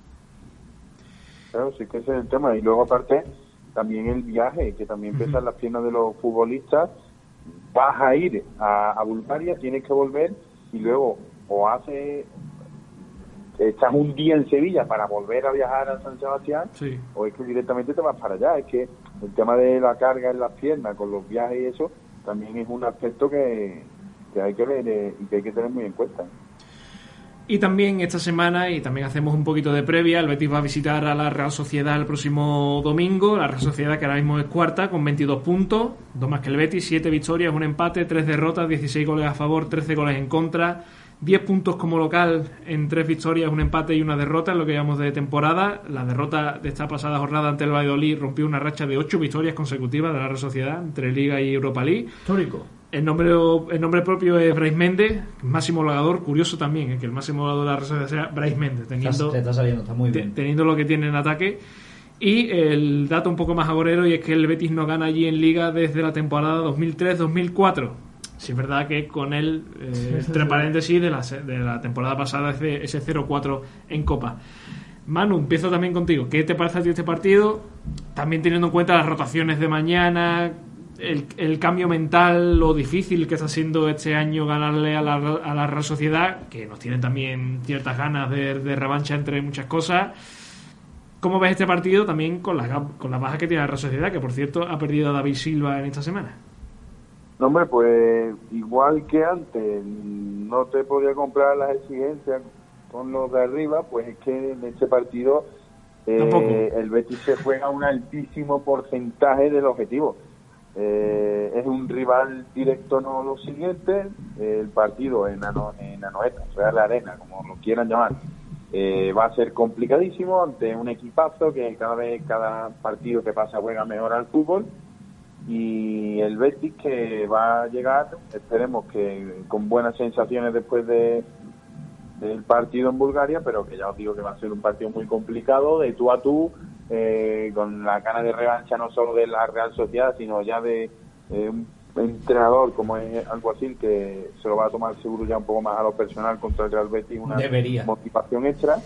Claro, sí que ese es el tema. Y luego, aparte, también el viaje, que también pesan las piernas de los futbolistas. Vas a ir a, a Bulgaria, tienes que volver y luego o hace estás un día en Sevilla para volver a viajar a San Sebastián Sí. o es que directamente te vas para allá. Es que el tema de la carga en las piernas con los viajes y eso también es un aspecto que, que hay que ver eh, y que hay que tener muy en cuenta. Y también esta semana, y también hacemos un poquito de previa, el Betis va a visitar a la Real Sociedad el próximo domingo. La Real Sociedad que ahora mismo es cuarta con 22 puntos, dos más que el Betis, 7 victorias, un empate, 3 derrotas, 16 goles a favor, 13 goles en contra, 10 puntos como local en 3 victorias, un empate y una derrota en lo que llevamos de temporada. La derrota de esta pasada jornada ante el Valladolid rompió una racha de 8 victorias consecutivas de la Real Sociedad entre Liga y Europa League. Histórico. El nombre, el nombre propio es Bryce Méndez, máximo goleador. Curioso también eh, que el máximo goleador de la Real Sociedad sea Bryce Méndez, Está- teniendo, te está saliendo, está muy bien. teniendo lo que tiene en ataque. Y el dato un poco más agorero, y es que el Betis no gana allí en Liga desde la temporada 2003-2004. Si es verdad que con él, eh, Sí, sí, entre sí. paréntesis, de la, de la temporada pasada, ese, ese 0-4 en Copa. Manu, empiezo también contigo. ¿Qué te parece a ti este partido? También teniendo en cuenta las rotaciones de mañana, el, el cambio mental, lo difícil que está siendo este año ganarle a la, a la Real Sociedad, que nos tiene también ciertas ganas de, de revancha entre muchas cosas. ¿Cómo ves este partido también con las con la bajas que tiene la Real Sociedad, que por cierto ha perdido a David Silva en esta semana? No, hombre, pues igual que antes, no te podía comprar las exigencias con los de arriba, pues es que en este partido eh, el Betis se juega un altísimo porcentaje del objetivo. Eh, es un rival directo, no lo siguiente. el partido en, Ano, en Anoeta, Real Arena, como lo quieran llamar, eh, va a ser complicadísimo ante un equipazo que cada vez, cada partido que pasa juega mejor al fútbol. Y el Betis que va a llegar, esperemos que con buenas sensaciones después de, del partido en Bulgaria, pero que ya os digo que va a ser un partido muy complicado, de tú a tú, eh, con la gana de revancha no solo de la Real Sociedad, sino ya de eh, un entrenador como es Alguacil, que se lo va a tomar seguro ya un poco más a lo personal contra el Real Betis, una Debería. motivación extra.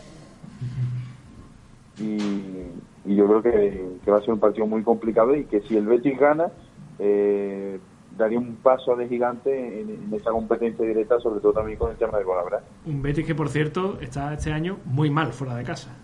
Y, y yo creo que, que va a ser un partido muy complicado y que si el Betis gana, eh, daría un paso de gigante en, en esa competencia directa, sobre todo también con el tema de Golabra. Un Betis que, por cierto, está este año muy mal fuera de casa.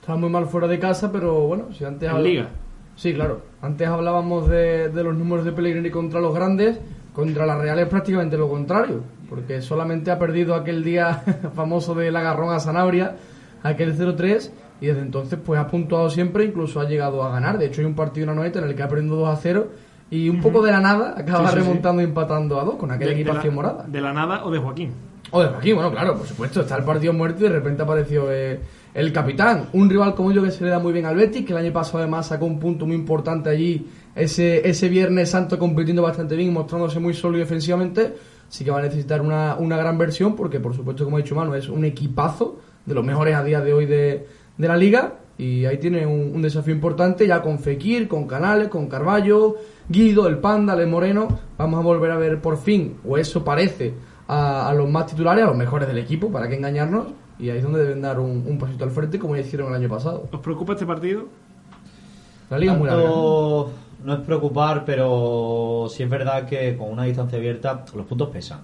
Está muy mal fuera de casa, pero bueno, si antes En Liga. Sí, claro. Antes hablábamos de, de los números de Pellegrini contra los grandes, contra la Real es prácticamente lo contrario, porque solamente ha perdido aquel día famoso del agarrón a Sanabria, aquel 0-3, y desde entonces pues ha puntuado siempre, incluso ha llegado a ganar. De hecho hay un partido en la noeta en el que ha perdido 2 a 0 y un poco de la nada acaba Sí, sí, sí. remontando y empatando a 2 con aquella De- de la- equipación morada. De la nada o de Joaquín. O de aquí, bueno, claro, por supuesto, está el partido muerto y de repente apareció eh, el capitán. Un rival como yo que se le da muy bien al Betis, que el año pasado además sacó un punto muy importante allí, ese, ese Viernes Santo compitiendo bastante bien y mostrándose muy sólido defensivamente. Sí que va a necesitar una, una gran versión porque, por supuesto, como ha dicho Manu, es un equipazo de los mejores a día de hoy de, de la liga. Y ahí tiene un, un desafío importante ya con Fekir, con Canales, con Carballo, Guido, el Panda, el Moreno. Vamos a volver a ver por fin, o eso parece, a, a los más titulares, a los mejores del equipo, para que engañarnos. Y ahí es donde deben dar un, un pasito al frente, como ya hicieron el año pasado. ¿Os preocupa este partido? La liga es muy larga. No es preocupar, pero sí es verdad que con una distancia abierta los puntos pesan.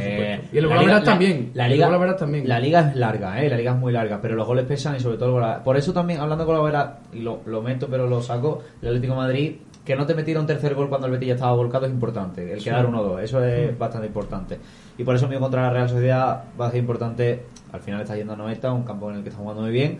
Eh. Y el la gol liga- verás también. La liga, también. la liga es larga, eh, la liga es muy larga, pero los goles pesan y sobre todo el gol- Por eso también, hablando con la vera, y lo, lo meto pero lo saco, el Atlético de Madrid, que no te metiera un tercer gol cuando el Betis ya estaba volcado es importante. El quedar 1-2, eso es bastante importante. Y por eso mío contra la Real Sociedad va a ser importante, al final está yendo a Noeta, un campo en el que está jugando muy bien,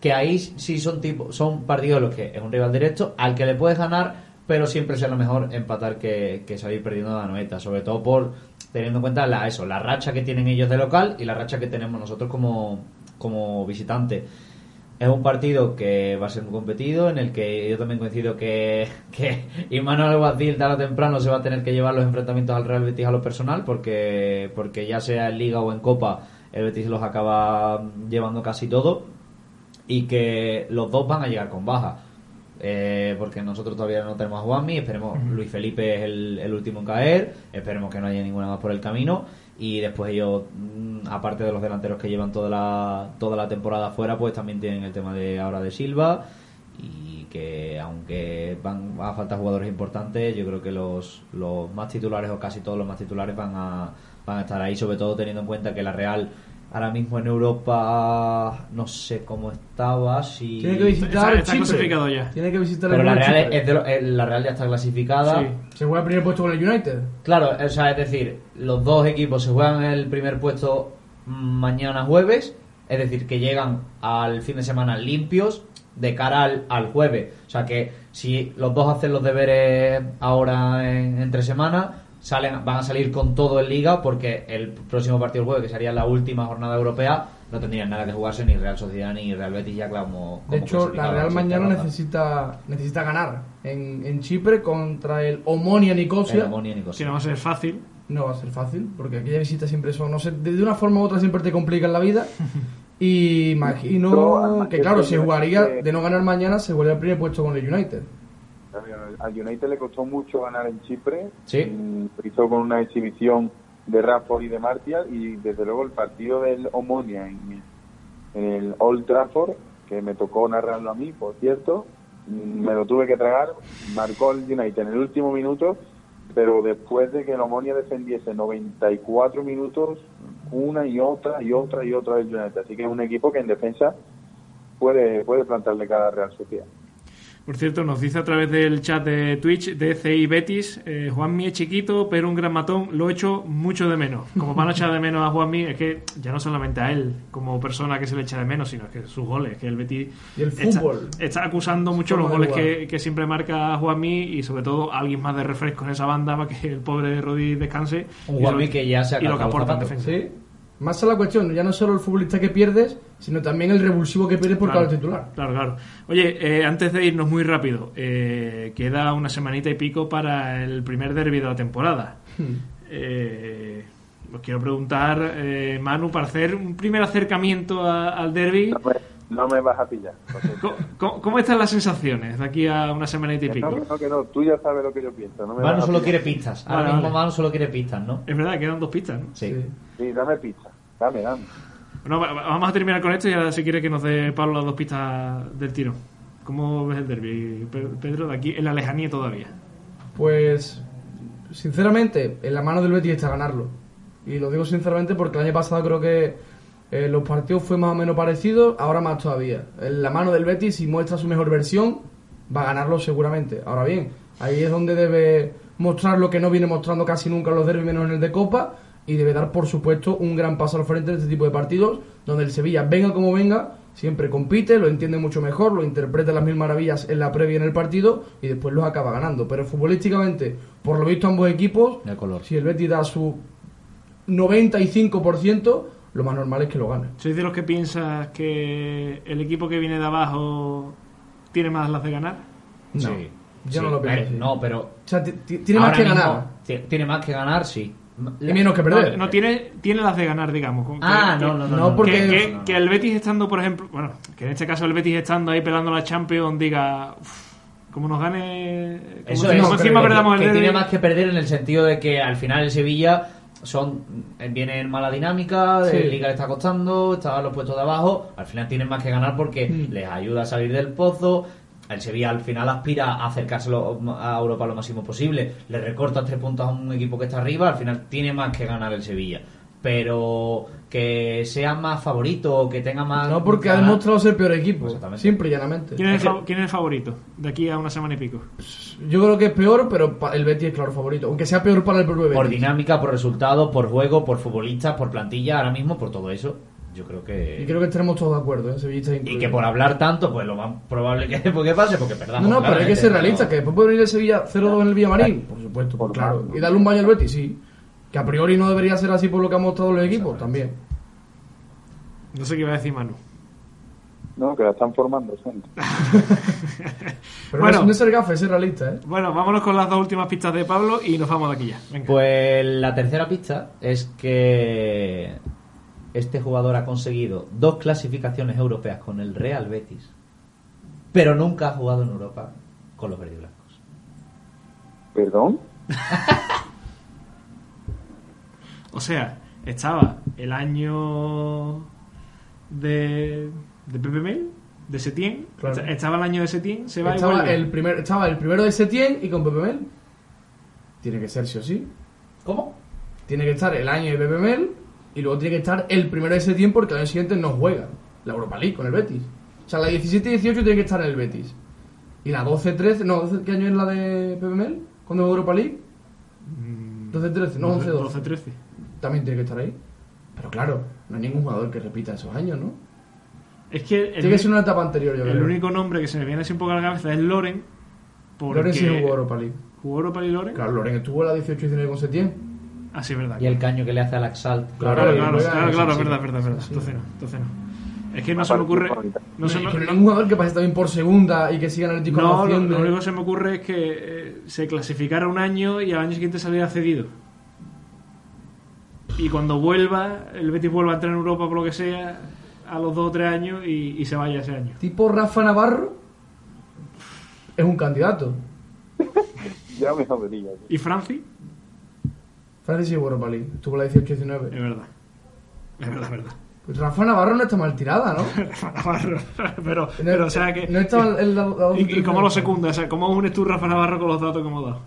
que ahí sí son tipo, son partidos en los que es un rival directo al que le puedes ganar, pero siempre será mejor empatar que, que salir perdiendo a la noeta, sobre todo por teniendo en cuenta la eso, la racha que tienen ellos de local y la racha que tenemos nosotros como, como visitante. Es un partido que va a ser muy competido, en el que yo también coincido que, que Imanol Alguacil tarde o temprano se va a tener que llevar los enfrentamientos al Real Betis a lo personal, porque, porque ya sea en Liga o en Copa, el Betis los acaba llevando casi todo y que los dos van a llegar con baja. Eh, porque nosotros todavía no tenemos a Juanmi, esperemos, Luis Felipe es el, el último en caer, esperemos que no haya ninguna más por el camino y después ellos, mm, aparte de los delanteros que llevan toda la, toda la temporada fuera, pues también tienen el tema de ahora de Silva y que aunque van a faltar jugadores importantes, yo creo que los, los más titulares o casi todos los más titulares van a, van a estar ahí, sobre todo teniendo en cuenta que la Real ahora mismo en Europa no sé cómo estaba, si... Tiene que visitar Está- está Chipre. clasificado ya. Tiene que visitar Pero el la Real es de lo- eh, la Real ya está clasificada. Sí. Se juega el primer puesto con el United. Claro, o sea, es decir, los dos equipos se juegan el primer puesto mañana jueves, es decir, que llegan al fin de semana limpios de cara al, al jueves. O sea que si los dos hacen los deberes ahora en, entre semana, salen, van a salir con todo en liga porque el próximo partido el jueves, que sería la última jornada europea, no tendrían nada que jugarse ni Real Sociedad ni Real Betis ya como, De como hecho, la Real mañana necesita necesita ganar en, en Chipre contra el Omonia El Nicosia. Si no va a ser fácil. No va a ser fácil, porque aquella visita siempre son, no sé, de de una forma u otra siempre te complican la vida. Y imagino además que, claro, el se jugaría de no ganar mañana, se vuelve al primer puesto con el United. Al United le costó mucho ganar en Chipre. Sí. Mm, hizo con una exhibición de Rafford y de Martial y desde luego el partido del Omonia en, en el Old Trafford, que me tocó narrarlo a mí, por cierto, mm, me lo tuve que tragar, marcó el United en el último minuto, pero después de que el Omonia defendiese 94 minutos, una y otra y otra y otra del United. Así que es un equipo que en defensa puede, puede plantarle cara a Real Sociedad. Por cierto, nos dice a través del chat de Twitch de CI Betis, eh, Juanmi es chiquito, pero un gran matón, lo echo mucho de menos. Como van a echar de menos a Juanmi, es que ya no solamente a él como persona que se le echa de menos, sino que sus goles, que el Betis Y el está- fútbol. Está, acusando mucho los goles que, que siempre marca Juanmi y sobre todo alguien más de refresco en esa banda para que el pobre Rodri descanse. Un Y Juanmi lo- que ya se ha y lo que aporta en defensa. Sí. Más a la cuestión, ya no solo el futbolista que pierdes, sino también el revulsivo que pierdes por Claro, cada titular. Claro, claro. Oye, eh, antes de irnos muy rápido, eh, queda una semanita y pico para el primer derbi de la temporada. Eh, os quiero preguntar, eh, Manu, para hacer un primer acercamiento a- al derby, No me, no me vas a pillar. ¿cómo, cómo- cómo están las sensaciones de aquí a una semanita y no, pico? que no, que no, tú ya sabes lo que yo pienso. No me Manu solo pillar. quiere pistas. Ahora Vale, mismo vale. Manu solo quiere pistas, ¿no? Es verdad, quedan dos pistas, ¿no? Sí. Sí. Sí, dame pizza. Dame, dame. Bueno, va- va- vamos a terminar con esto y ahora si quiere que nos dé Pablo las dos pistas del tiro. ¿Cómo ves el derby, Pe- Pedro, de aquí en la lejanía todavía? Pues, sinceramente, en la mano del Betis está ganarlo. Y lo digo sinceramente porque el año pasado creo que eh, los partidos fue más o menos parecidos, ahora más todavía. En la mano del Betis, si muestra su mejor versión, va a ganarlo seguramente. Ahora bien, ahí es donde debe mostrar lo que no viene mostrando casi nunca en los derbis, menos en el de Copa, y debe dar, por supuesto, un gran paso al frente de este tipo de partidos, donde el Sevilla, venga como venga, siempre compite, lo entiende mucho mejor, lo interpreta las mil maravillas en la previa en el partido, y después los acaba ganando. Pero futbolísticamente, por lo visto ambos equipos, color. si el Betis da su 95%, lo más normal es que lo gane. ¿Sois de los que piensas que el equipo que viene de abajo tiene más las de ganar? No, Sí. yo Sí. no lo pienso. Eh. No, pero. O sea, ti- ti- tiene más que ganar. ti- Tiene más que ganar, sí. Y menos que perder. No, no, tiene, tiene las de ganar, digamos. con- Ah, que- no, no, no. no, porque- Que, que- que el Betis estando, por ejemplo, bueno, que en este caso el Betis estando ahí pelando la Champions diga, "Uf, como nos gane, como, Eso es, no, encima que- perdamos el que derbi". tiene más que perder en el sentido de que al final el Sevilla son viene en mala dinámica, de Sí. liga le está costando, está en los puestos de abajo, al final tienen más que ganar porque Mm. les ayuda a salir del pozo. El Sevilla al final aspira a acercarse a Europa lo máximo posible, le recorta tres puntos a un equipo que está arriba, al final tiene más que ganar el Sevilla. Pero que sea más favorito o que tenga más. No, porque ha demostrado ser peor equipo. Exactamente. Simple y llanamente. ¿Quién es, el quién es el favorito de aquí a una semana y pico? Yo creo que es peor, pero el Betis es claro favorito. Aunque sea peor para el propio Betis. por dinámica, por resultados, por juego, por futbolistas, por plantilla, ahora mismo, por todo eso. Yo creo que. Y creo que estaremos todos de acuerdo, ¿eh? Sevillistas Y que por hablar tanto, pues lo más probable que, que pase, porque perdamos. No, no, pero hay que ser realista, pero- que después puede venir el Sevilla 0-2 en el Villamarín, por supuesto, Por claro. Y darle un baño al Betis, sí. Que a priori no debería ser así por lo que han mostrado los equipos, también. No sé qué iba a decir Manu. No, que la están formando, gente. Pero Bueno. no es- no es ser gafe, es ser realista, ¿eh? Bueno, vámonos con las dos últimas pistas de Pablo y nos vamos de aquí ya. Venga. Pues la tercera pista es que este jugador ha conseguido dos clasificaciones europeas con el Real Betis, pero nunca ha jugado en Europa con los verdiblancos. ¿Perdón? O sea, estaba el año de, de Pepe Mel, de Setién. Claro. Estaba el año de Setién, se va y Estaba el, primer, estaba el primero de Setién y con Pepe Mel. Tiene que ser sí o sí. ¿Cómo? Tiene que estar el año de Pepe Mel y luego tiene que estar el primero de Setién porque el año siguiente no juega la Europa League con el Betis. O sea, la 17 y 18 tiene que estar en el Betis. Y la 12-13, no, 12, ¿qué año es la de Pepe Mel? ¿Cuándo Europa League? Mm, 12-13, no, 11-12. 12-13. También tiene que estar ahí. Pero claro, no hay ningún jugador que repita esos años, ¿no? Es que el, Tiene que ser una etapa anterior, yo el creo. único nombre que se me viene así un poco a la cabeza es Loren. Porque Loren sí jugó Europa League. ¿Jugó Europa League Loren? Claro, Loren estuvo en la 18-19 con Setién. Ah, sí, es verdad. Y el caño que le hace al Axalt. Claro, Claro, claro, claro, claro, verdad, verdad, es verdad. Entonces no, entonces no. Es que no se me ocurre. No, se me- hay un jugador que pase también por segunda y que siga en el Atlético no, lo, lo único que se me ocurre es que eh, se clasificara un año y al año siguiente saliera cedido. Y cuando vuelva, el Betis vuelva a entrar en Europa por lo que sea, a los dos o tres años y, y se vaya ese año. Tipo Rafa Navarro es un candidato. Ya me jodería. ¿Y Franci? Jugó Europa League. Estuvo en la 18-19. Es verdad. Es verdad, es verdad. Pues Rafa Navarro no está mal tirada, ¿no? Rafa Navarro. pero, pero, o sea que. No está mal el, la- la- ¿Y, y cómo lo secunda? O sea, ¿cómo unes tú Rafa Navarro con los datos que hemos dado?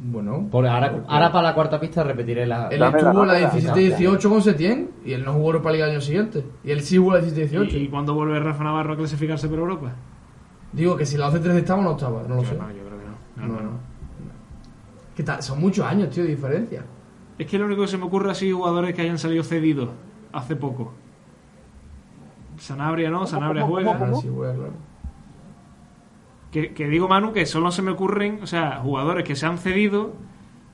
Bueno. Por ahora, ahora para la cuarta pista repetiré la. Él estuvo en la dámela. 17-18 con Setién y él no jugó Europa League el año siguiente. Y él sí jugó la ¿Y, 17-18. y cuándo vuelve Rafa Navarro a clasificarse por Europa? Digo que si la 11-13 estaba o no estaba, no lo sé. No, yo creo que no. No, No, no, no. ¿Qué tal? Son muchos años, tío, de diferencia. Es que lo único que se me ocurre así jugadores que hayan salido cedidos hace poco. Sanabria no, Sanabria juega. Ah, sí, juega, claro. Que, que digo, Manu, que solo se me ocurren, o sea, jugadores que se han cedido,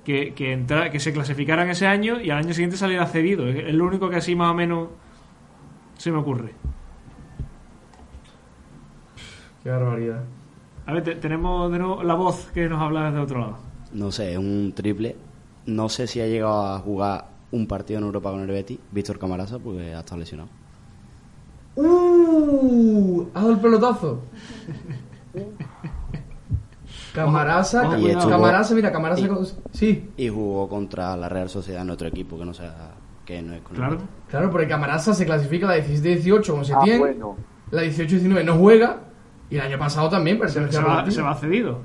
que, que, entra- que se clasificaran ese año y al año siguiente saliera cedido. Es es lo único que así más o menos se me ocurre. Qué barbaridad. A ver, te- tenemos de nuevo la voz que nos habla desde otro lado. No sé, es un triple. No sé si ha llegado a jugar un partido en Europa con el Betis, Víctor Camarasa, porque ha estado lesionado. ¡Uh! ¿Has dado el pelotazo? Camarasa, y estuvo- Camarasa, mira, Camarasa. y- con- Sí, Y jugó contra la Real Sociedad en otro equipo que no sea que no es con Claro. Claro, porque Camarasa se clasifica la 17-18 con Ah, Setién, bueno. la 18-19 no juega y el año pasado también Se, pertenece se va, Betis. se va cedido.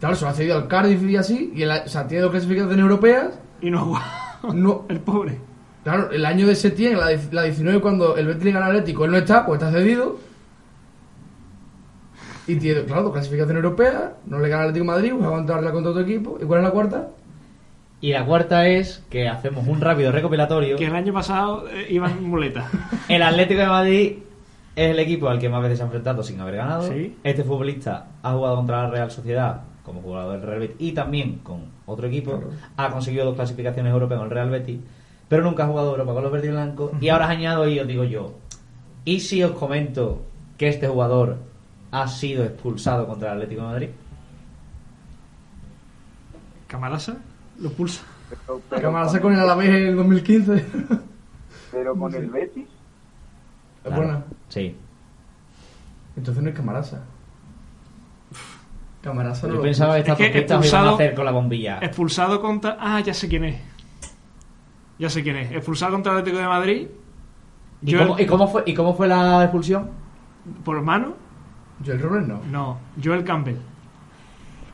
Claro, se va cedido al Cardiff y así, y el, o sea, tiene dos clasificaciones europeas. Y no juega. No, El pobre. claro, el año de Setién, la, la 19 cuando el Betis le gana al Atlético, él no está, pues está cedido. Y tiene, claro, dos clasificaciones europeas, no le gana al Atlético de Madrid, pues va a aguantarla contra otro equipo. ¿Y cuál es la cuarta? Y la cuarta es que hacemos un rápido recopilatorio. Que el año pasado eh, iban en muleta. El Atlético de Madrid es el equipo al que más veces se ha enfrentado sin haber ganado. Sí. Este futbolista ha jugado contra la Real Sociedad como jugador del Real Betis y también con otro equipo. Ha conseguido dos clasificaciones europeas con el Real Betis, pero nunca ha jugado Europa con los verdes y blancos. Y ahora añado y os digo yo, ¿y si os comento que este jugador ha sido expulsado contra el Atlético de Madrid? Camarasa lo pulsa. Pero, pero Camarasa con, el Alavés en el 2015. pero con el Betis. Es buena. Sí. Entonces no es Camarasa. Camarasa no Yo lo pensaba que Es estas que dos pistas me iban a expulsado- hacer con la bombilla. Expulsado contra. Ah, ya sé quién es. Ya sé quién es. Expulsado contra el Atlético de Madrid. ¿Y Joel- cómo, y cómo fue, ¿Y cómo fue la expulsión? ¿Por mano? Joel Robles no. No. Joel Campbell.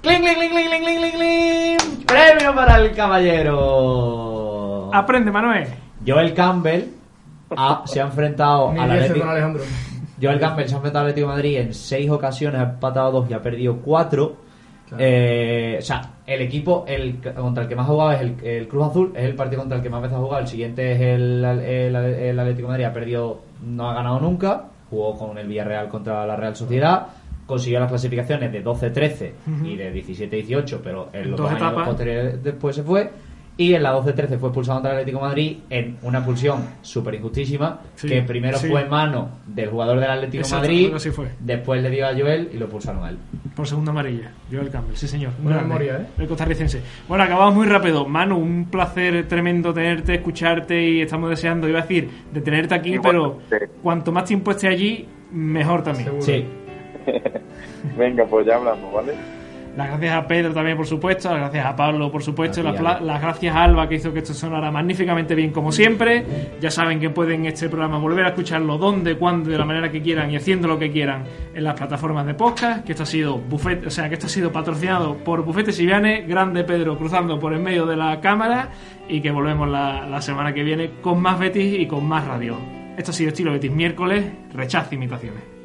¡Cling, cling, cling, cling, cling, cling, cling, cling! ¡Premio para el caballero! Aprende, Manuel. Joel Campbell ha- se ha enfrentado Mil al veces Atlético. don Alejandro. Joel Campbell se ha enfrentado al Atlético de Madrid en seis ocasiones, ha empatado dos y ha perdido cuatro. Claro. Eh, o sea, el equipo el, contra el que más ha jugado es el, el Cruz Azul, es el partido contra el que más veces ha jugado. El siguiente es el, el- el Atlético de Madrid, ha perdido, no ha ganado nunca. Jugó con el Villarreal contra la Real Sociedad. Consiguió las clasificaciones de 12-13 y de 17-18, pero en los Dos dos años posteriores después se fue. Y en la 12-13 fue expulsado contra el Atlético de Madrid en una expulsión súper injustísima, Sí, que primero sí. fue en mano del jugador del Atlético de Madrid, así fue. después le dio a Joel y lo expulsaron a él. Por segunda amarilla. Joel Campbell, sí señor. Buena memoria, ¿eh? El costarricense. Bueno, acabamos muy rápido. Manu, un placer tremendo tenerte, escucharte y estamos deseando, iba a decir, de tenerte aquí, pero cuanto más tiempo esté allí, mejor también. Seguro. Sí, Venga, pues ya hablamos, ¿vale? Las gracias a Pedro también, por supuesto. Las gracias a Pablo, por supuesto. Las, las gracias a Alba, que hizo que esto sonara magníficamente bien, como siempre. Ya saben que pueden este programa volver a escucharlo donde, cuando, de la manera que quieran y haciendo lo que quieran en las plataformas de podcast. Que esto ha sido buffet, o sea, que esto ha sido patrocinado por Bufete Siviane, grande Pedro cruzando por en medio de la cámara. Y que volvemos la, la semana que viene con más Betis y con más radio. Esto ha sido Estilo Betis miércoles, rechazo imitaciones.